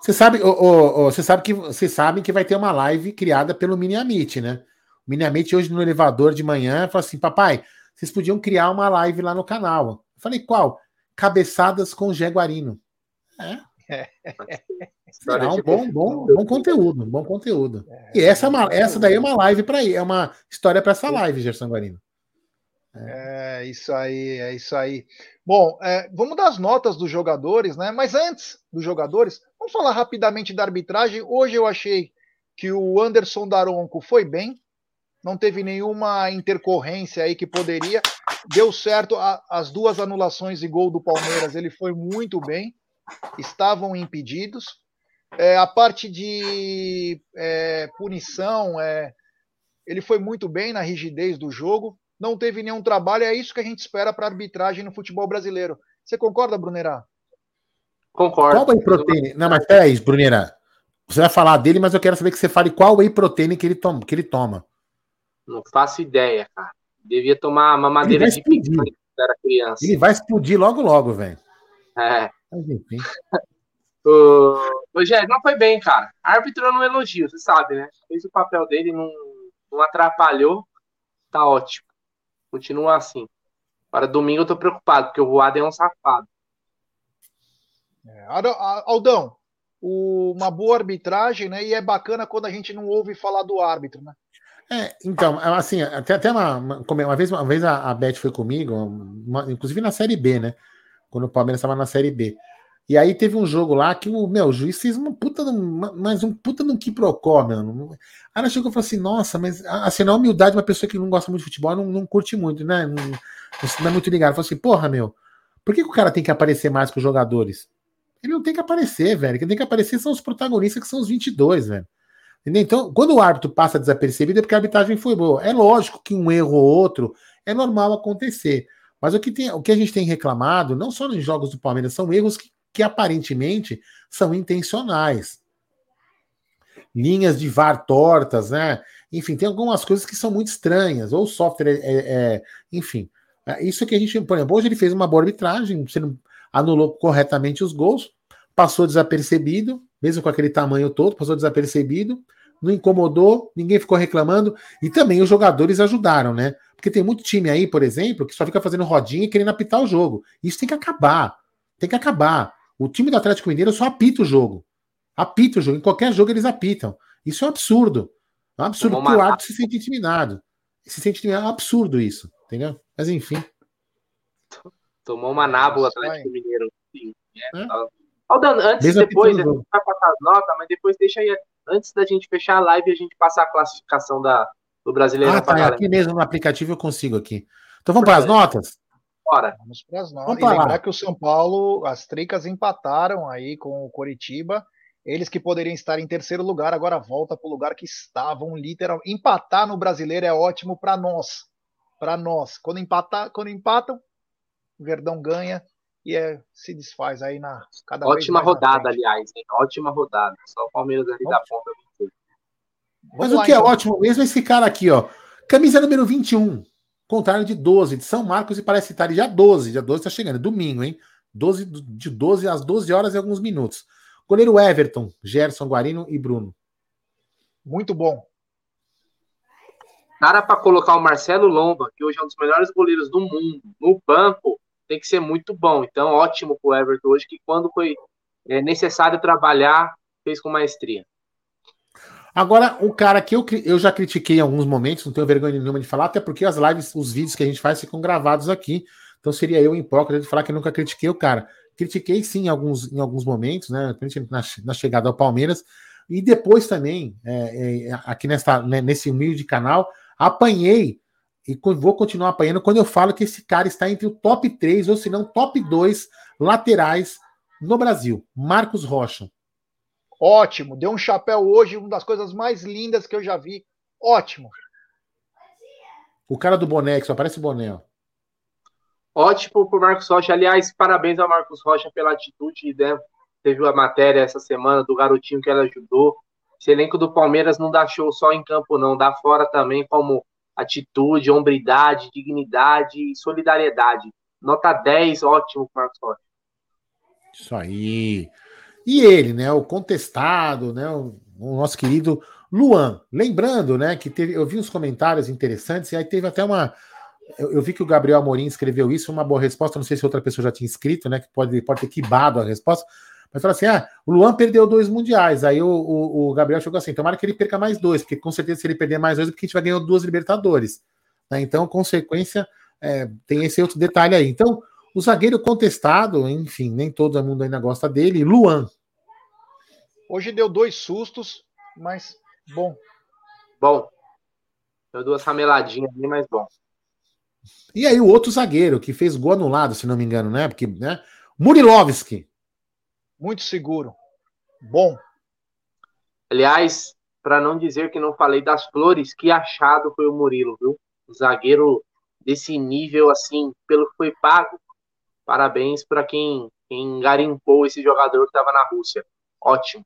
Você sabe, oh, você sabe que vocês sabem que vai ter uma live criada pelo Mini Amit, né? O Mini Amit hoje no elevador de manhã falou assim: papai, vocês podiam criar uma live lá no canal. Eu falei, qual? Cabeçadas com Jaguarino. É. Será um bom, bom, bom conteúdo, bom conteúdo. E essa, é essa daí é uma live para ir, é uma história para essa live, Gerson Guarino. É. é isso aí, é isso aí. Bom, é, vamos dar as notas dos jogadores, né? Mas antes dos jogadores, vamos falar rapidamente da arbitragem. Hoje eu achei que o Anderson Daronco foi bem, não teve nenhuma intercorrência aí que poderia. Deu certo a, as duas anulações e gol do Palmeiras, ele foi muito bem, estavam impedidos. É, a parte de é, punição, é, ele foi muito bem na rigidez do jogo não teve nenhum trabalho. É isso que a gente espera para arbitragem no futebol brasileiro. Você concorda, Brunerá? Concordo. Qual whey protein? Não, mas peraí, Brunerá. Você vai falar dele, mas eu quero saber que você fale qual whey protein que ele toma. Que ele toma. Não faço ideia, cara. Devia tomar mamadeira de piqui quando era criança. Ele vai explodir logo, logo, velho. É. Mas enfim. o Rogério, não foi bem, cara. Árbitro não elogio, você sabe, né? Fez o papel dele, não, não atrapalhou. Tá ótimo. Continua assim. Para domingo eu tô preocupado, porque o Voado é um safado. É, Aldão, uma boa arbitragem, né? E é bacana quando a gente não ouve falar do árbitro, né? É, então, assim, até, até uma, uma, vez, uma vez a, a Beth foi comigo, uma, inclusive na Série B, né? Quando o Palmeiras estava na Série B. E aí teve um jogo lá que o meu o juiz fez uma puta, mas um puta no que procó, mano. Aí ela chegou e falou assim: nossa, mas assim, na humildade, uma pessoa que não gosta muito de futebol não, não curte muito, né? Não, não é muito ligado. Falou assim: porra, meu, por que, que o cara tem que aparecer mais com os jogadores? Ele não tem que aparecer, velho. Quem tem que aparecer são os protagonistas, que são os 22, velho. Entendeu? Então, quando o árbitro passa desapercebido, é porque a arbitragem foi boa. É lógico que um erro ou outro é normal acontecer. Mas o que, tem, o que a gente tem reclamado, não só nos jogos do Palmeiras, são erros que que aparentemente são intencionais. Linhas de VAR tortas, né? Enfim, tem algumas coisas que são muito estranhas, ou software é, é enfim. É, isso que a gente, por exemplo, hoje ele fez uma boa arbitragem, anulou corretamente os gols, passou desapercebido, mesmo com aquele tamanho todo, passou desapercebido, não incomodou, ninguém ficou reclamando, e também os jogadores ajudaram, né? Porque tem muito time aí, por exemplo, que só fica fazendo rodinha e querendo apitar o jogo. Isso tem que acabar. Tem que acabar. O time do Atlético Mineiro só apita o jogo. Apita o jogo. Em qualquer jogo eles apitam. Isso é um absurdo. É um absurdo porque o árbitro se sente intimidado. Se sente intimidado. É um absurdo isso. Entendeu? Mas enfim. Tomou uma o Atlético Mineiro. Sim, é, é. Aldano, antes e depois, a gente vai passar as notas, mas depois deixa aí antes da gente fechar a live, a gente passar a classificação da, do brasileiro. Ah, tá. Aqui mesmo no aplicativo eu consigo aqui. Então vamos para as notas? Bora. Vamos para as notas. E lembrar que o São Paulo, as tricas empataram aí com o Coritiba. Eles que poderiam estar em terceiro lugar, agora volta para o lugar que estavam, literal. Empatar no brasileiro é ótimo para nós. Para nós. Quando, empatar, quando empatam, o Verdão ganha e é, se desfaz aí na cada Ótima rodada, aliás, hein? Ótima rodada. Só o Palmeiras ali da ponta. Mas o que é então. ótimo mesmo é esse cara aqui, ó. Camisa número 21. Contrário de 12, de São Marcos, e parece estar dia 12. Dia 12 está chegando, é domingo, hein? 12, de 12 às 12 horas e alguns minutos. Goleiro Everton, Gerson, Guarino e Bruno. Muito bom. Cara, para colocar o Marcelo Lomba, que hoje é um dos melhores goleiros do mundo, no banco, tem que ser muito bom. Então, ótimo para o Everton hoje, que quando foi é, necessário trabalhar, fez com maestria. Agora, um cara que eu, eu já critiquei em alguns momentos, não tenho vergonha nenhuma de falar, até porque as lives, os vídeos que a gente faz ficam gravados aqui. Então seria eu hipócrita de falar que eu nunca critiquei o cara. Critiquei sim em alguns, em alguns momentos, né? Na, na chegada ao Palmeiras. E depois também, é, é, aqui nesta, né, nesse humilde canal, apanhei e vou continuar apanhando quando eu falo que esse cara está entre o top 3, ou se não, top 2 laterais no Brasil. Marcos Rocha. Ótimo, deu um chapéu hoje, uma das coisas mais lindas que eu já vi. Ótimo. O cara do boné, que só parece boné. Ó. Ótimo pro Marcos Rocha. Aliás, parabéns ao Marcos Rocha pela atitude, né? Teve a matéria essa semana do garotinho que ela ajudou. Esse elenco do Palmeiras não dá show só em campo, não. Dá fora também como atitude, hombridade, dignidade e solidariedade. Nota 10, ótimo, Marcos Rocha. Isso aí. E ele, né, o contestado, né, o, o, nosso querido Luan. Lembrando, né, que teve, eu vi uns comentários interessantes e aí teve até uma. Eu, eu vi que o Gabriel Amorim escreveu isso, uma boa resposta. Não sei se outra pessoa já tinha escrito, né, que pode, pode ter quibado a resposta. Mas fala assim: ah, o Luan perdeu dois mundiais. Aí o, o, o, Gabriel chegou assim: tomara que ele perca mais dois, porque com certeza se ele perder mais dois, é porque a gente vai ganhar duas Libertadores. Né? Então, consequência, é, tem esse outro detalhe aí. Então, o zagueiro contestado, enfim, nem todo mundo ainda gosta dele. Luan. Hoje deu dois sustos, mas bom. Bom. Deu duas rameladinhas ali, mas bom. E aí o outro zagueiro que fez gol anulado, se não me engano, né? Porque, né? Murilovski muito seguro. Bom. Aliás, para não dizer que não falei das flores, que achado foi o Murilo, viu? O zagueiro desse nível, assim, pelo que foi pago. Parabéns para quem, quem garimpou esse jogador que estava na Rússia. Ótimo.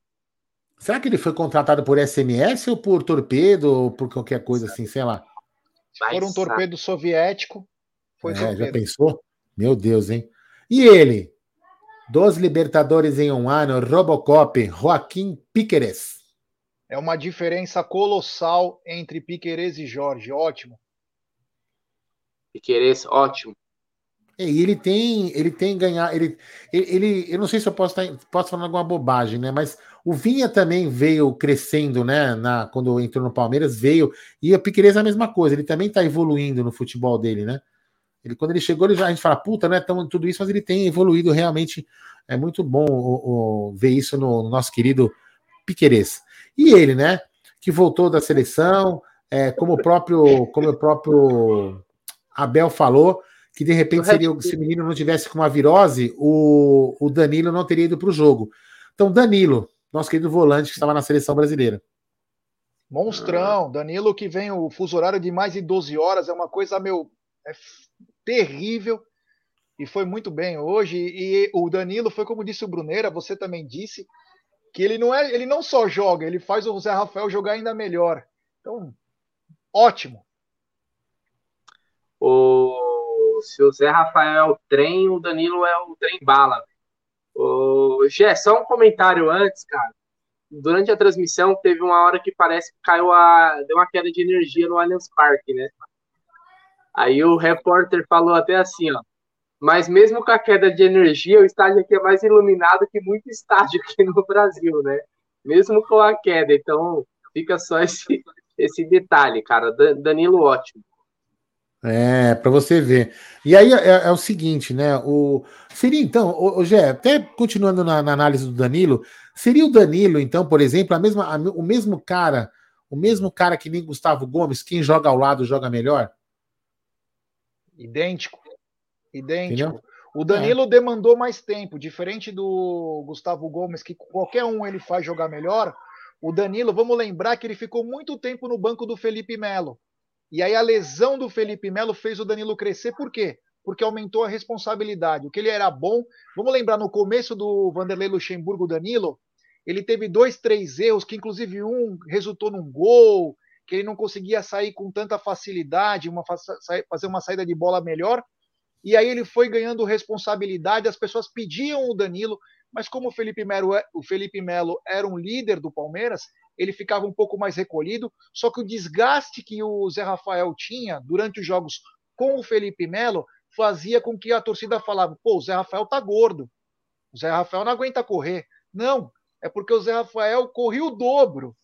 Será que ele foi contratado por SMS ou por torpedo ou por qualquer coisa assim, sei lá? Se for um torpedo soviético, foi é, torpedo. Já pensou? Meu Deus, hein? E ele? Dos Libertadores em um ano, Robocop, Joaquim Piqueres. É uma diferença colossal entre Piqueres e Jorge. Ótimo. Piqueres, ótimo. E ele tem, ele tem ganhar, ele, ele, eu não sei se eu posso estar, posso falar alguma bobagem, né? Mas o Vinha também veio crescendo, né? Na, quando entrou no Palmeiras, veio. E o Piqueires é a mesma coisa, ele também está evoluindo no futebol dele, né? Ele, quando ele chegou, ele já, a gente fala, puta, né? Tão, tudo isso, mas ele tem evoluído realmente. É muito bom o, o, ver isso no, no, nosso querido Piqueires. E ele, né? Que voltou da seleção, é, como o próprio, como o próprio Abel falou, que de repente seria, se o menino não tivesse com uma virose, o, o Danilo não teria ido para o jogo. Então, Danilo, nosso querido volante que estava na seleção brasileira. Monstrão, Danilo que vem o fuso horário de mais de 12 horas, é uma coisa, meu, é terrível e foi muito bem hoje. E o Danilo foi como disse o Bruneira, você também disse que ele não é, ele não só joga, ele faz o Zé Rafael jogar ainda melhor. Então, ótimo. O se o Zé Rafael é o trem, o Danilo é o trem bala. O Gé, só um comentário antes, cara. Durante a transmissão teve uma hora que parece que caiu a deu uma queda de energia no Allianz Parque, né? Aí o repórter falou até assim, ó. Mas mesmo com a queda de energia, o estádio aqui é mais iluminado que muito estádio aqui no Brasil, né? Mesmo com a queda. Então, fica só esse, esse detalhe, cara. Danilo, ótimo. É, para você ver. E aí é, é, o seguinte, né? O, seria então, o, o Gé, até continuando na, na, análise do Danilo, seria o Danilo, então, por exemplo, a mesma, a, o mesmo cara, o mesmo cara que nem Gustavo Gomes, quem joga ao lado joga melhor? Idêntico. Idêntico. Entendeu? O Danilo é. demandou mais tempo, diferente do Gustavo Gomes, que qualquer um ele faz jogar melhor. O Danilo, vamos lembrar que ele ficou muito tempo no banco do Felipe Melo. E aí a lesão do Felipe Melo fez o Danilo crescer, por quê? Porque aumentou a responsabilidade. O que ele era bom, vamos lembrar no começo do Vanderlei Luxemburgo, Danilo, ele teve dois, três erros, que inclusive um resultou num gol, que ele não conseguia sair com tanta facilidade, uma, fazer uma saída de bola melhor. E aí ele foi ganhando responsabilidade, as pessoas pediam o Danilo, mas como o Felipe Melo, é, o Felipe Melo era um líder do Palmeiras, ele ficava um pouco mais recolhido, só que o desgaste que o Zé Rafael tinha durante os jogos com o Felipe Melo fazia com que a torcida falava: pô, o Zé Rafael tá gordo, o Zé Rafael não aguenta correr. Não, é porque o Zé Rafael corria o dobro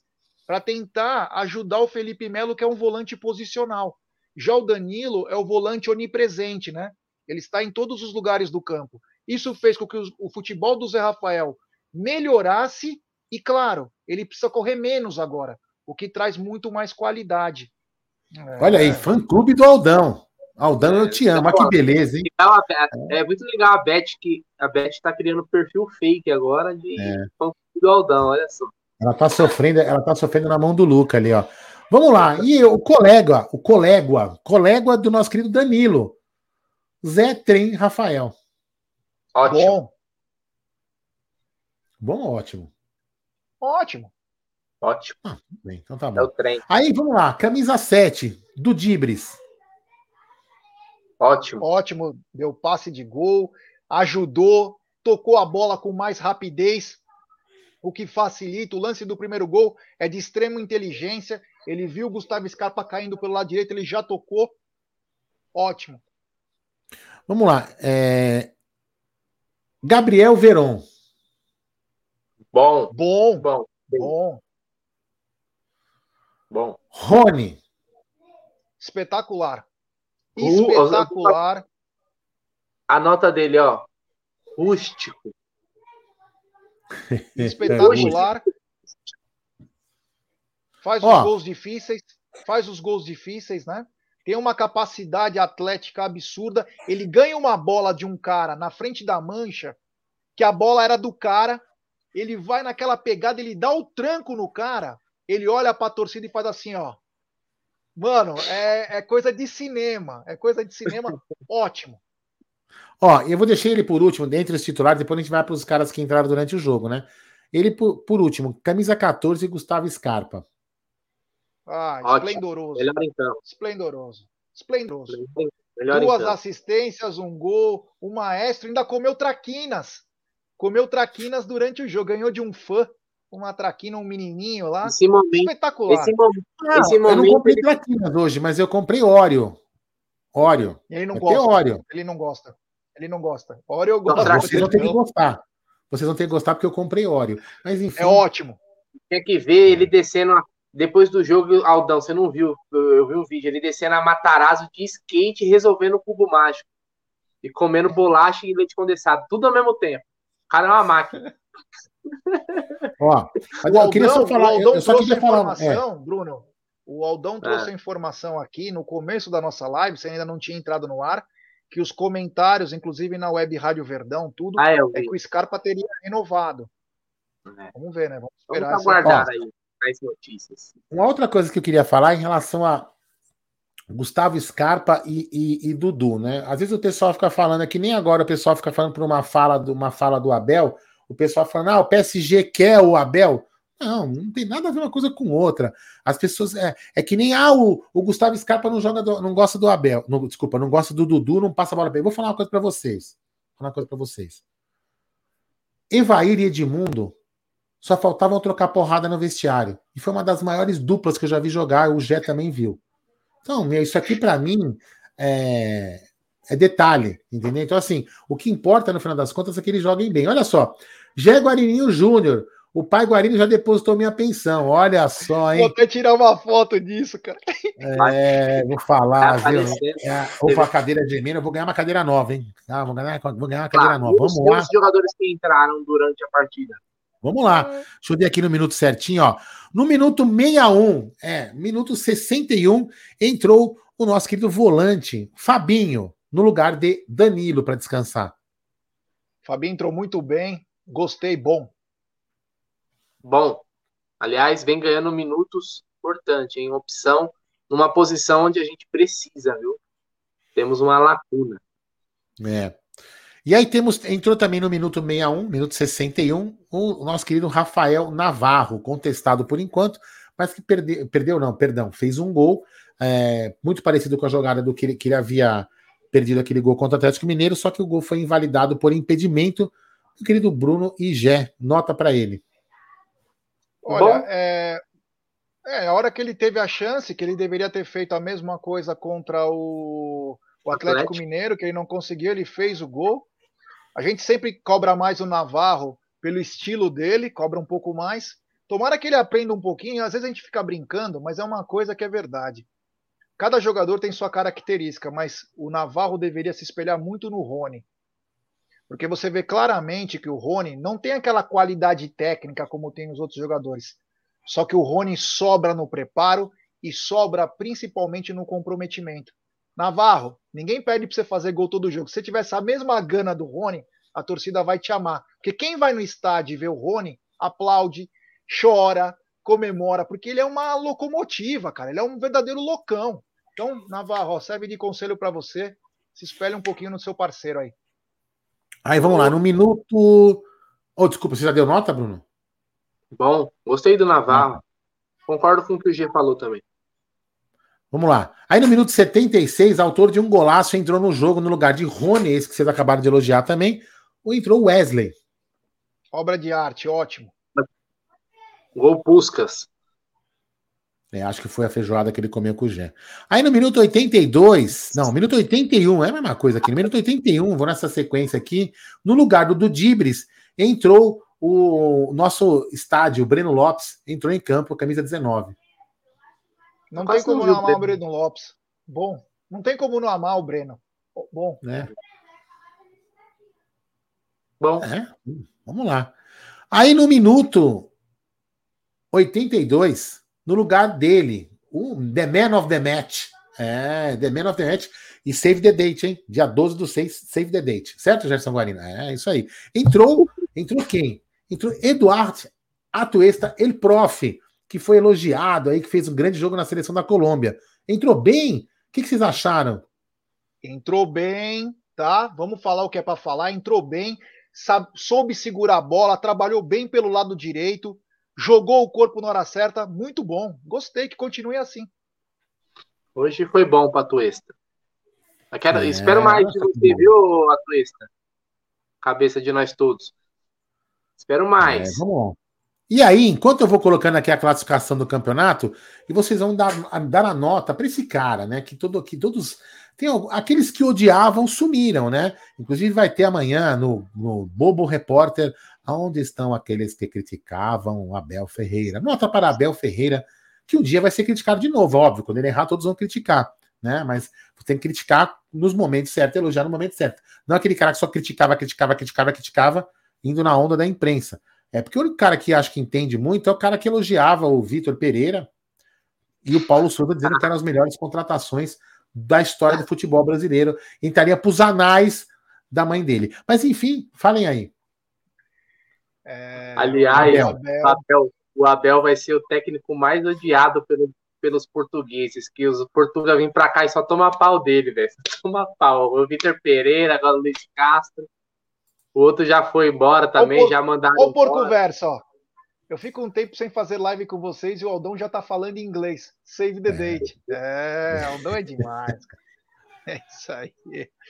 para tentar ajudar o Felipe Melo, que é um volante posicional. Já o Danilo é o volante onipresente, né? Ele está em todos os lugares do campo. Isso fez com que o futebol do Zé Rafael melhorasse e claro, ele precisa correr menos agora, o que traz muito mais qualidade. Olha aí, fã clube do Aldão. Aldão, eu te amo, que beleza, hein? É muito legal a Beth, que a Beth tá criando perfil fake agora de é. fã clube do Aldão, olha só. Ela tá sofrendo, ela tá sofrendo na mão do Luca ali, ó. Vamos lá, e o colega, o colega, colega do nosso querido Danilo, Zé Trem Rafael. Ótimo. Bom, bom ótimo. Ótimo. Ótimo. Ah, bem, então tá bom. É o trem. Aí, vamos lá. Camisa 7, do Dibris. Ótimo. Ótimo. Deu passe de gol, ajudou, tocou a bola com mais rapidez, o que facilita. O lance do primeiro gol é de extrema inteligência. Ele viu o Gustavo Scarpa caindo pelo lado direito, ele já tocou. Ótimo. Vamos lá. É... Gabriel Veron. Bom. Bom. Bom. Bom. Bom. Rony. Espetacular. Espetacular. A nota dele, ó. Rústico. Espetacular. Faz os ó. gols difíceis. Faz os gols difíceis, né? Tem uma capacidade atlética absurda. Ele ganha uma bola de um cara na frente da mancha, que a bola era do cara, ele vai naquela pegada, ele dá o tranco no cara, ele olha para a torcida e faz assim, ó. Mano, é, é coisa de cinema, é coisa de cinema ótimo. Ó, eu vou deixar ele por último, dentre os titulares, depois a gente vai para os caras que entraram durante o jogo, né? Ele por, por último, camisa 14, Gustavo Scarpa. Ah, Ótimo. esplendoroso. Melhor então. Esplendoroso. Esplendoroso. Melhor Duas então. assistências, um gol, um maestro, ainda comeu traquinas comeu traquinas durante o jogo, ganhou de um fã uma traquina, um menininho lá. Esse momento, espetacular. Esse, mo ah, esse momento, eu não comprei traquinas hoje, mas eu comprei Oreo. Oreo. Ele não gosta. Oreo. Ele não gosta. Ele não gosta. Oreo eu gosto. Não, vocês não têm que gostar. Vocês não têm que gostar porque eu comprei Oreo. Mas enfim. É ótimo. Tem que ver ele descendo depois do jogo, Aldão, você não viu? Eu vi um vídeo, ele descendo a Matarazzo de skate resolvendo o cubo mágico. E comendo bolacha e leite condensado, tudo ao mesmo tempo. O cara é uma máquina. Ó, mas eu queria só falar. eu só queria falar. É. Bruno, o Aldão trouxe é. a informação aqui no começo da nossa live, você ainda não tinha entrado no ar, que os comentários, inclusive na web Rádio Verdão, tudo, ah, é, é que o Scarpa teria renovado. É. Vamos ver, né? Vamos esperar. Vamos aguardar aí mais notícias. Uma outra coisa que eu queria falar em relação a Gustavo Scarpa e, e, e, Dudu, né? Às vezes o pessoal fica falando aqui, nem agora o pessoal fica falando por uma fala, do, uma fala do Abel, o pessoal falando, ah, o PSG quer o Abel. Não, não tem nada a ver uma coisa com outra. As pessoas. É, é que nem ah, o, o Gustavo Scarpa não joga, do, não gosta do Abel. Não, desculpa, não gosta do Dudu, não passa a bola bem. Vou falar uma coisa para vocês. Vou falar uma coisa para vocês. Evair e Edmundo só faltavam trocar porrada no vestiário. E foi uma das maiores duplas que eu já vi jogar, o Gé também viu. Então, isso aqui para mim é, é, detalhe, entendeu? Então, assim, o que importa no final das contas é que eles joguem bem. Olha só, Jé Guarininho Júnior, O pai Guarino já depositou minha pensão. Olha só, hein? Vou até tirar uma foto disso, cara. É, vou falar, Tá viu? aparecendo. É, ou com a cadeira de emenda, eu vou ganhar uma cadeira nova, hein? Ah, vou, ganhar, vou ganhar uma cadeira Tá, nova. Vamos os, lá. os jogadores que entraram durante a partida. Vamos lá. Deixa eu ver aqui no minuto certinho, ó. No minuto 61, é, minuto 61, entrou o nosso querido volante, Fabinho, no lugar de Danilo para descansar. Fabinho entrou muito bem. Gostei, bom. Bom, aliás, vem ganhando minutos importante, em opção, numa posição onde a gente precisa, viu? Temos uma lacuna. É. E aí temos, entrou também no minuto 61, minuto 61, o nosso querido Rafael Navarro, contestado por enquanto, mas que perdeu, perdeu não, perdão, fez um gol, é, muito parecido com a jogada do que ele, que ele havia perdido aquele gol contra o Atlético Mineiro, só que o gol foi invalidado por impedimento do querido Bruno Igé. Nota para ele. Olha, é, é, a hora que ele teve a chance, que ele deveria ter feito a mesma coisa contra o, o Atlético, Atlético. Mineiro, que ele não conseguiu, ele fez o gol. A gente sempre cobra mais o Navarro pelo estilo dele, cobra um pouco mais. Tomara que ele aprenda um pouquinho, às vezes a gente fica brincando, mas é uma coisa que é verdade. Cada jogador tem sua característica, mas o Navarro deveria se espelhar muito no Rony. Porque você vê claramente que o Rony não tem aquela qualidade técnica como tem os outros jogadores. Só que o Rony sobra no preparo e sobra principalmente no comprometimento. Navarro, ninguém pede para você fazer gol todo jogo. Se você tivesse a mesma gana do Rony, a torcida vai te amar. Porque quem vai no estádio e vê o Rony, aplaude, chora, comemora, porque ele é uma locomotiva, cara. Ele é um verdadeiro loucão. Então, Navarro, serve de conselho para você. Se espelhe um pouquinho no seu parceiro aí. Aí vamos lá, no minuto. Oh, desculpa, você já deu nota, Bruno? Bom, gostei do Navarro. Concordo com o que o G falou também. Vamos lá. Aí no minuto 76, autor de um golaço entrou no jogo no lugar de Rony, esse que vocês acabaram de elogiar também, ou entrou Wesley. Obra de arte, ótimo. Gol Puscas. É, acho que foi a feijoada que ele comeu com o Gé. Aí no minuto 82, não, minuto 81, é a mesma coisa aqui. No minuto 81, vou nessa sequência aqui, no lugar do Dudibres, entrou o nosso estádio, o Breno Lopes, entrou em campo, camisa 19. Não tem quase não como não o amar o Breno. Breno Lopes. Bom. Não tem como não amar o Breno. Bom. Né? Bom, É, vamos lá. Aí no minuto 82, no lugar dele, o The Man of the Match. É, The Man of the Match. E save the date, hein? Dia 12 do 6, save the date. Certo, Gerson Guarina? É, isso aí. Entrou, entrou quem? Entrou Eduardo Atuesta, El Prof, que foi elogiado aí, que fez um grande jogo na seleção da Colômbia. Entrou bem? O que, que vocês acharam? Entrou bem, tá? Vamos falar o que é para falar. Entrou bem, sabe- soube segurar a bola, trabalhou bem pelo lado direito, jogou o corpo na hora certa. Muito bom. Gostei que continue assim. hoje foi bom para Atuesta. Eu quero- É, espero mais de tá você, bom. viu, Atuesta? Cabeça de nós todos. Espero É, mais. vamos lá. E aí, enquanto eu vou colocando aqui a classificação do campeonato, e vocês vão dar, a- dar a nota para esse cara, né? Que, todo, que todos. Tem aqueles que odiavam sumiram, né? Inclusive vai ter amanhã no, no Bobo Repórter aonde estão aqueles que criticavam Abel Ferreira. Nota para Abel Ferreira, que um dia vai ser criticado de novo, óbvio. Quando ele errar, todos vão criticar, né? Mas tem que criticar nos momentos certos, elogiar no momento certo. Não aquele cara que só criticava, criticava, criticava, criticava, indo na onda da imprensa. É porque o cara que acho que entende muito é o cara que elogiava o Vitor Pereira e o Paulo Souza dizendo que eram as melhores contratações da história do futebol brasileiro. Entraria para os anais da mãe dele. Mas enfim, falem aí. É, Aliás, Abel. O, Abel, o Abel vai ser o técnico mais odiado pelo- pelos portugueses, que os portugueses vêm pra cá e só toma pau dele, velho. Toma pau. O Vitor Pereira, agora o Luiz Castro. O outro já foi embora também, por- já mandaram Ô, por embora. conversa, ó. Eu fico um tempo sem fazer live com vocês e o Aldão já tá falando em inglês. Save the date. É, Aldão é demais, cara. É isso aí.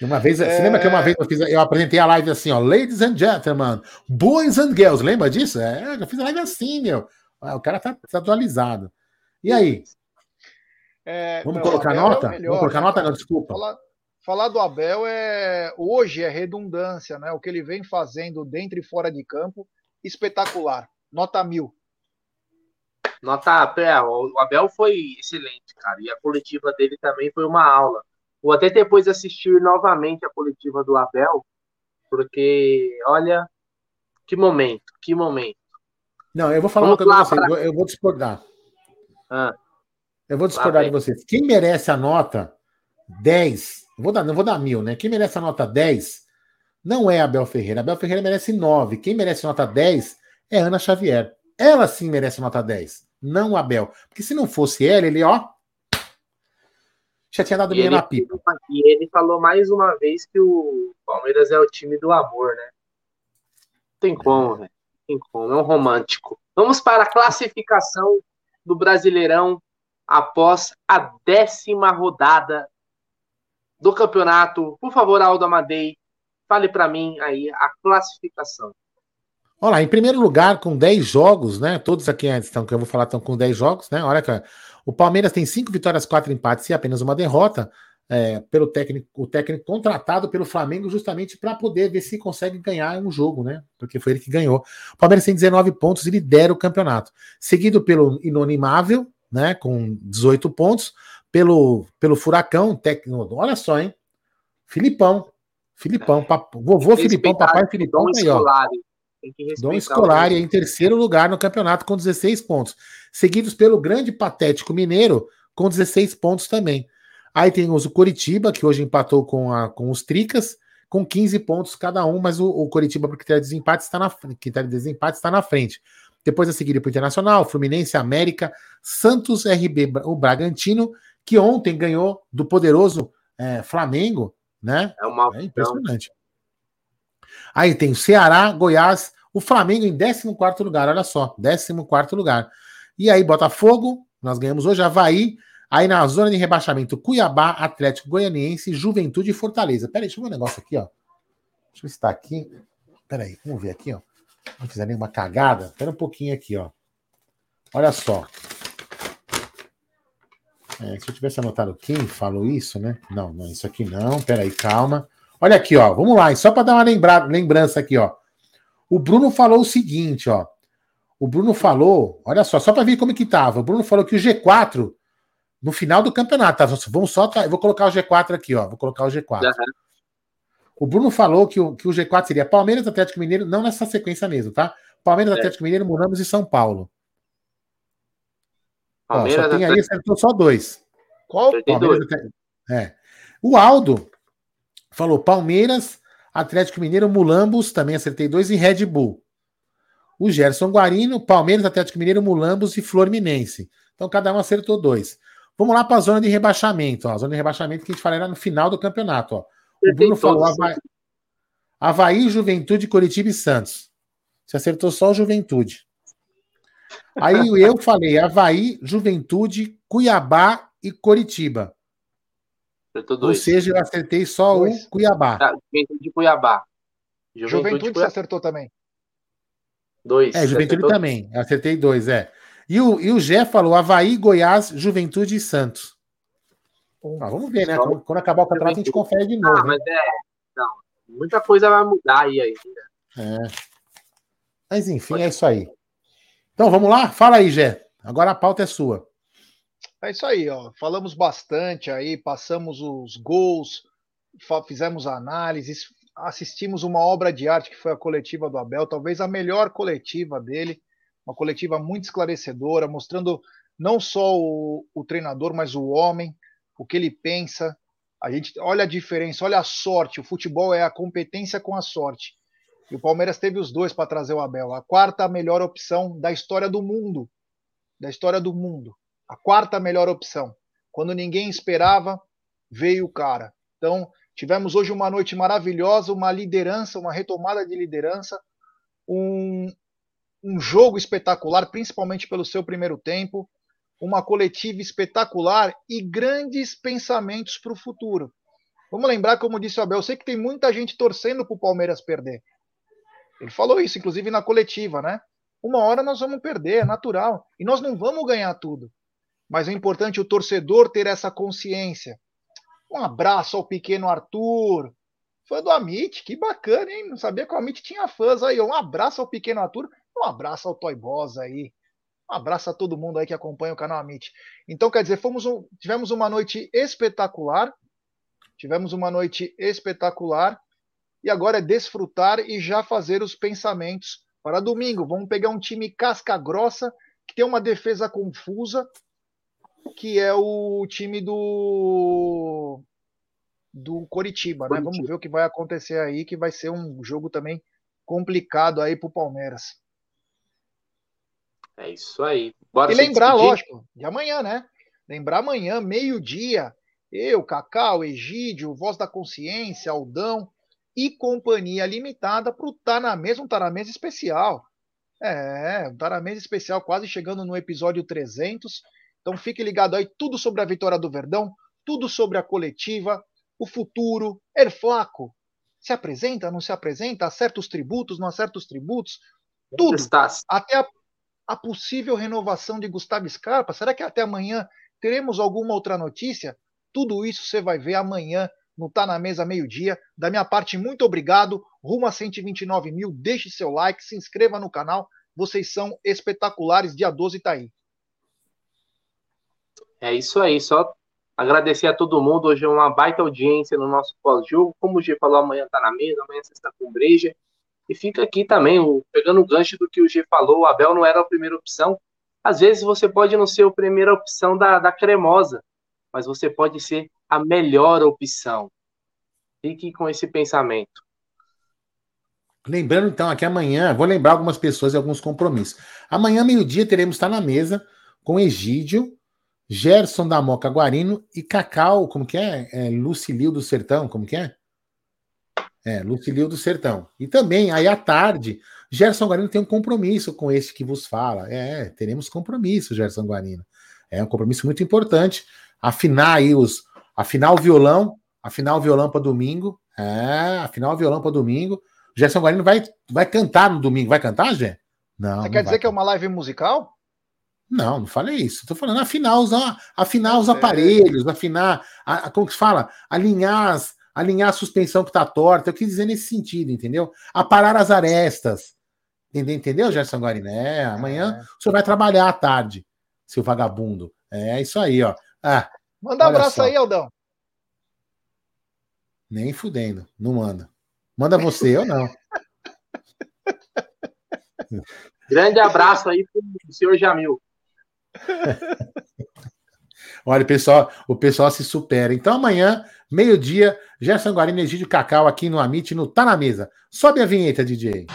Uma vez, É. Você lembra que uma vez eu, fiz, eu apresentei a live assim, ó, Ladies and Gentlemen, Boys and Girls, lembra disso? É, eu fiz a live assim, meu. Ah, O cara tá, tá atualizado. E aí? É, Vamos não, colocar Abel é o nota? melhor, Vamos colocar né, nota? desculpa. Falar, falar do Abel é hoje é redundância, né? O que ele vem fazendo dentro e fora de campo, espetacular. Nota mil. Nota, é, o Abel foi excelente, cara. E a coletiva dele também foi uma aula. Vou até depois assistir novamente a coletiva do Abel, porque, olha, que momento, que momento. Não, eu vou falar Vamos uma coisa pra vocês. pra- Eu, vou discordar. Ah, Eu vou discordar de vocês. Quem merece a nota 10, eu vou dar, não vou dar mil, né? Quem merece a nota 10 não é Abel Ferreira. Abel Ferreira merece 9. Quem merece nota 10 é Ana Xavier. Ela sim merece nota 10, não Abel. Porque se não fosse ela, ele, ó. Já tinha dado ele, na pipa. e ele falou mais uma vez que o Palmeiras é o time do amor, né? Tem como, velho. Tem como, é um romântico. Vamos para a classificação do Brasileirão após a décima rodada do campeonato. Por favor, Aldo Amadei, fale para mim aí a classificação. Olha lá, em primeiro lugar, com 10 jogos, né? Todos aqui estão, que eu vou falar, estão com 10 jogos, né? Olha, cara. O Palmeiras tem 5 vitórias, 4 empates e apenas uma derrota. é, pelo técnico, o técnico contratado pelo Flamengo justamente para poder ver se consegue ganhar um jogo, né? Porque foi ele que ganhou. O Palmeiras tem 19 pontos e lidera o campeonato. Seguido pelo Inonimável, né? Com 18 pontos. Pelo, pelo Furacão, técnico. Olha só, hein? Filipão. Filipão, papo, vovô Filipão, papai Filipão, aí, ó. Dom o Scolari em terceiro lugar no campeonato com 16 pontos, seguidos pelo grande patético Mineiro com 16 pontos também. Aí temos o Coritiba, que hoje empatou com, a, com os Tricas, com 15 pontos cada um, mas o, o Coritiba, por critério de desempate, está na, critério de desempate, está na frente. Depois a seguir para o Internacional, Fluminense, América, Santos, RB, o Bragantino, que ontem ganhou do poderoso é, Flamengo, né? É uma é impressionante. Aí tem o Ceará, Goiás, o Flamengo em 14 lugar, olha só, 14 lugar. E aí, Botafogo, nós ganhamos hoje, Havaí, aí na zona de rebaixamento, Cuiabá, Atlético Goianiense, Juventude e Fortaleza. Peraí, deixa eu ver um negócio aqui, ó. Deixa eu se tá aqui. Peraí, vamos ver aqui, ó. Não fizer nenhuma cagada. Espera um pouquinho aqui, ó. Olha só. É, se eu tivesse anotado quem falou isso, né? Não, não, isso aqui não. Peraí, calma. Olha aqui, ó. Vamos lá, só para dar uma lembra... lembrança aqui, ó. O Bruno falou o seguinte, ó. O Bruno falou, olha só, só para ver como que tava. O Bruno falou que o G4 no final do campeonato, tá? Vamos só, tá? eu vou colocar o G4 aqui, ó. Vou colocar o G4. Uhum. O Bruno falou que o, que o G4 seria Palmeiras, Atlético Mineiro, não nessa sequência mesmo, tá? Palmeiras, é. Atlético Mineiro, Moramos e São Paulo. Palmeiras, ó, só tem aí, acertou só dois. Qual? Palmeiras, dois. É. O Aldo falou Palmeiras, Atlético Mineiro, Mulambos, também acertei dois, e Red Bull. O Gerson Guarino, Palmeiras, Atlético Mineiro, Mulambos e Fluminense. Então cada um acertou dois. Vamos lá para a zona de rebaixamento. Ó. A zona de rebaixamento que a gente falará no final do campeonato. Ó. O Bruno falou Havaí, Havaí, Juventude, Curitiba e Santos. Você acertou só o Juventude. Aí eu falei Havaí, Juventude, Cuiabá e Coritiba. Ou seja, eu acertei só dois. o Cuiabá. Tá, Juventude Cuiabá. Juventude, Juventude Cuiabá. você acertou também. Dois. É, Juventude acertou? também. Eu acertei dois, é. E o, e o Gé falou Havaí, Goiás, Juventude e Santos. Ah, vamos ver, né? Quando, quando, acabar o campeonato, a gente confere de novo. Ah, mas é. Não, muita coisa vai mudar aí ainda. É. Mas enfim, Pode. é isso aí. Então vamos lá? Fala aí, Gé. Agora a pauta é sua. É isso aí, ó. Falamos bastante aí, passamos os gols, fizemos análises, assistimos uma obra de arte que foi a coletiva do Abel, talvez a melhor coletiva dele, uma coletiva muito esclarecedora, mostrando não só o, o treinador, mas o homem, o que ele pensa. A gente olha a diferença, olha a sorte. O futebol é a competência com a sorte. E o Palmeiras teve os dois para trazer o Abel. A quarta melhor opção da história do mundo. Da história do mundo. A quarta melhor opção. Quando ninguém esperava, veio o cara. Então, tivemos hoje uma noite maravilhosa, uma liderança, uma retomada de liderança, um, um jogo espetacular, principalmente pelo seu primeiro tempo, uma coletiva espetacular e grandes pensamentos para o futuro. Vamos lembrar, como disse o Abel, eu sei que tem muita gente torcendo para o Palmeiras perder. Ele falou isso, inclusive na coletiva, né? Uma hora nós vamos perder, é natural. E nós não vamos ganhar tudo. Mas é importante o torcedor ter essa consciência. Um abraço ao pequeno Arthur, fã do Amit, que bacana, hein? Não sabia que o Amit tinha fãs aí. Um abraço ao pequeno Arthur, Um abraço ao Toy Boss aí. Um abraço a todo mundo aí que acompanha o canal Amit. Então, quer dizer, fomos um, tivemos uma noite espetacular. Tivemos uma noite espetacular. E agora é desfrutar e já fazer os pensamentos para domingo. Vamos pegar um time casca grossa, que tem uma defesa confusa, que é o time do do Coritiba, né? Vamos ver o que vai acontecer aí, que vai ser um jogo também complicado aí para o Palmeiras. É isso aí. Bora e lembrar, despedir. lógico, de amanhã, né? Lembrar amanhã, meio-dia, eu, Cacau, Egídio, Voz da Consciência, Aldão e Companhia Limitada para o Tá na Mesa, um Tá na Mesa especial. É, um Tá na Mesa especial, quase chegando no episódio 300. Então fique ligado aí, tudo sobre a vitória do Verdão, tudo sobre a coletiva, o futuro, Er Flaco. Se apresenta, não se apresenta, acerta os tributos, não acerta os tributos, tudo. Até a, a possível renovação de Gustavo Scarpa. Será que até amanhã teremos alguma outra notícia? Tudo isso você vai ver amanhã no Tá na Mesa meio-dia. Da minha parte, muito obrigado. Rumo a 129 mil. Deixe seu like, se inscreva no canal. Vocês são espetaculares. Dia 12 tá aí. É isso aí. Só agradecer a todo mundo. Hoje é uma baita audiência no nosso pós-jogo. Como o G falou, amanhã tá na mesa. Amanhã você está com breja. E fica aqui também, o, pegando o gancho do que o G falou. O Abel não era a primeira opção. Às vezes você pode não ser a primeira opção da, da cremosa, mas você pode ser a melhor opção. Fique com esse pensamento. Lembrando então aqui amanhã, vou lembrar algumas pessoas e alguns compromissos. Amanhã, meio-dia, teremos estar na mesa com Egídio, Gerson da Moca Guarino e Cacau, como que é? é Lucilio do Sertão, como que é? É, Lucilio do Sertão. E também, aí à tarde, Gerson Guarino tem um compromisso com esse que vos fala. É, teremos compromisso, Gerson Guarino. É um compromisso muito importante. Afinar aí os. Afinar o violão. Afinar o violão para domingo. É, afinar o violão para domingo. Gerson Guarino vai, vai cantar no domingo. Vai cantar, Gé? Não. Você não quer dizer que é uma live musical? Não, não falei isso. Estou falando afinar os, afinar os aparelhos, afinar, a, como que se fala? Alinhar as, alinhar a suspensão que está torta. Eu quis dizer nesse sentido, entendeu? Aparar as arestas. Entendeu, entendeu Gerson Guariné? Amanhã é. o senhor vai trabalhar à tarde, seu vagabundo. É isso aí, ó. Ah, manda um abraço só. aí, Aldão. Nem fudendo, não manda. Manda você ou não. Grande abraço aí pro senhor Jamil. Olha, pessoal, o pessoal se supera. Então amanhã, meio-dia, Gerson Guarino, Egídio Cacau aqui no Amit, no Tá na Mesa. Sobe a vinheta, DJ.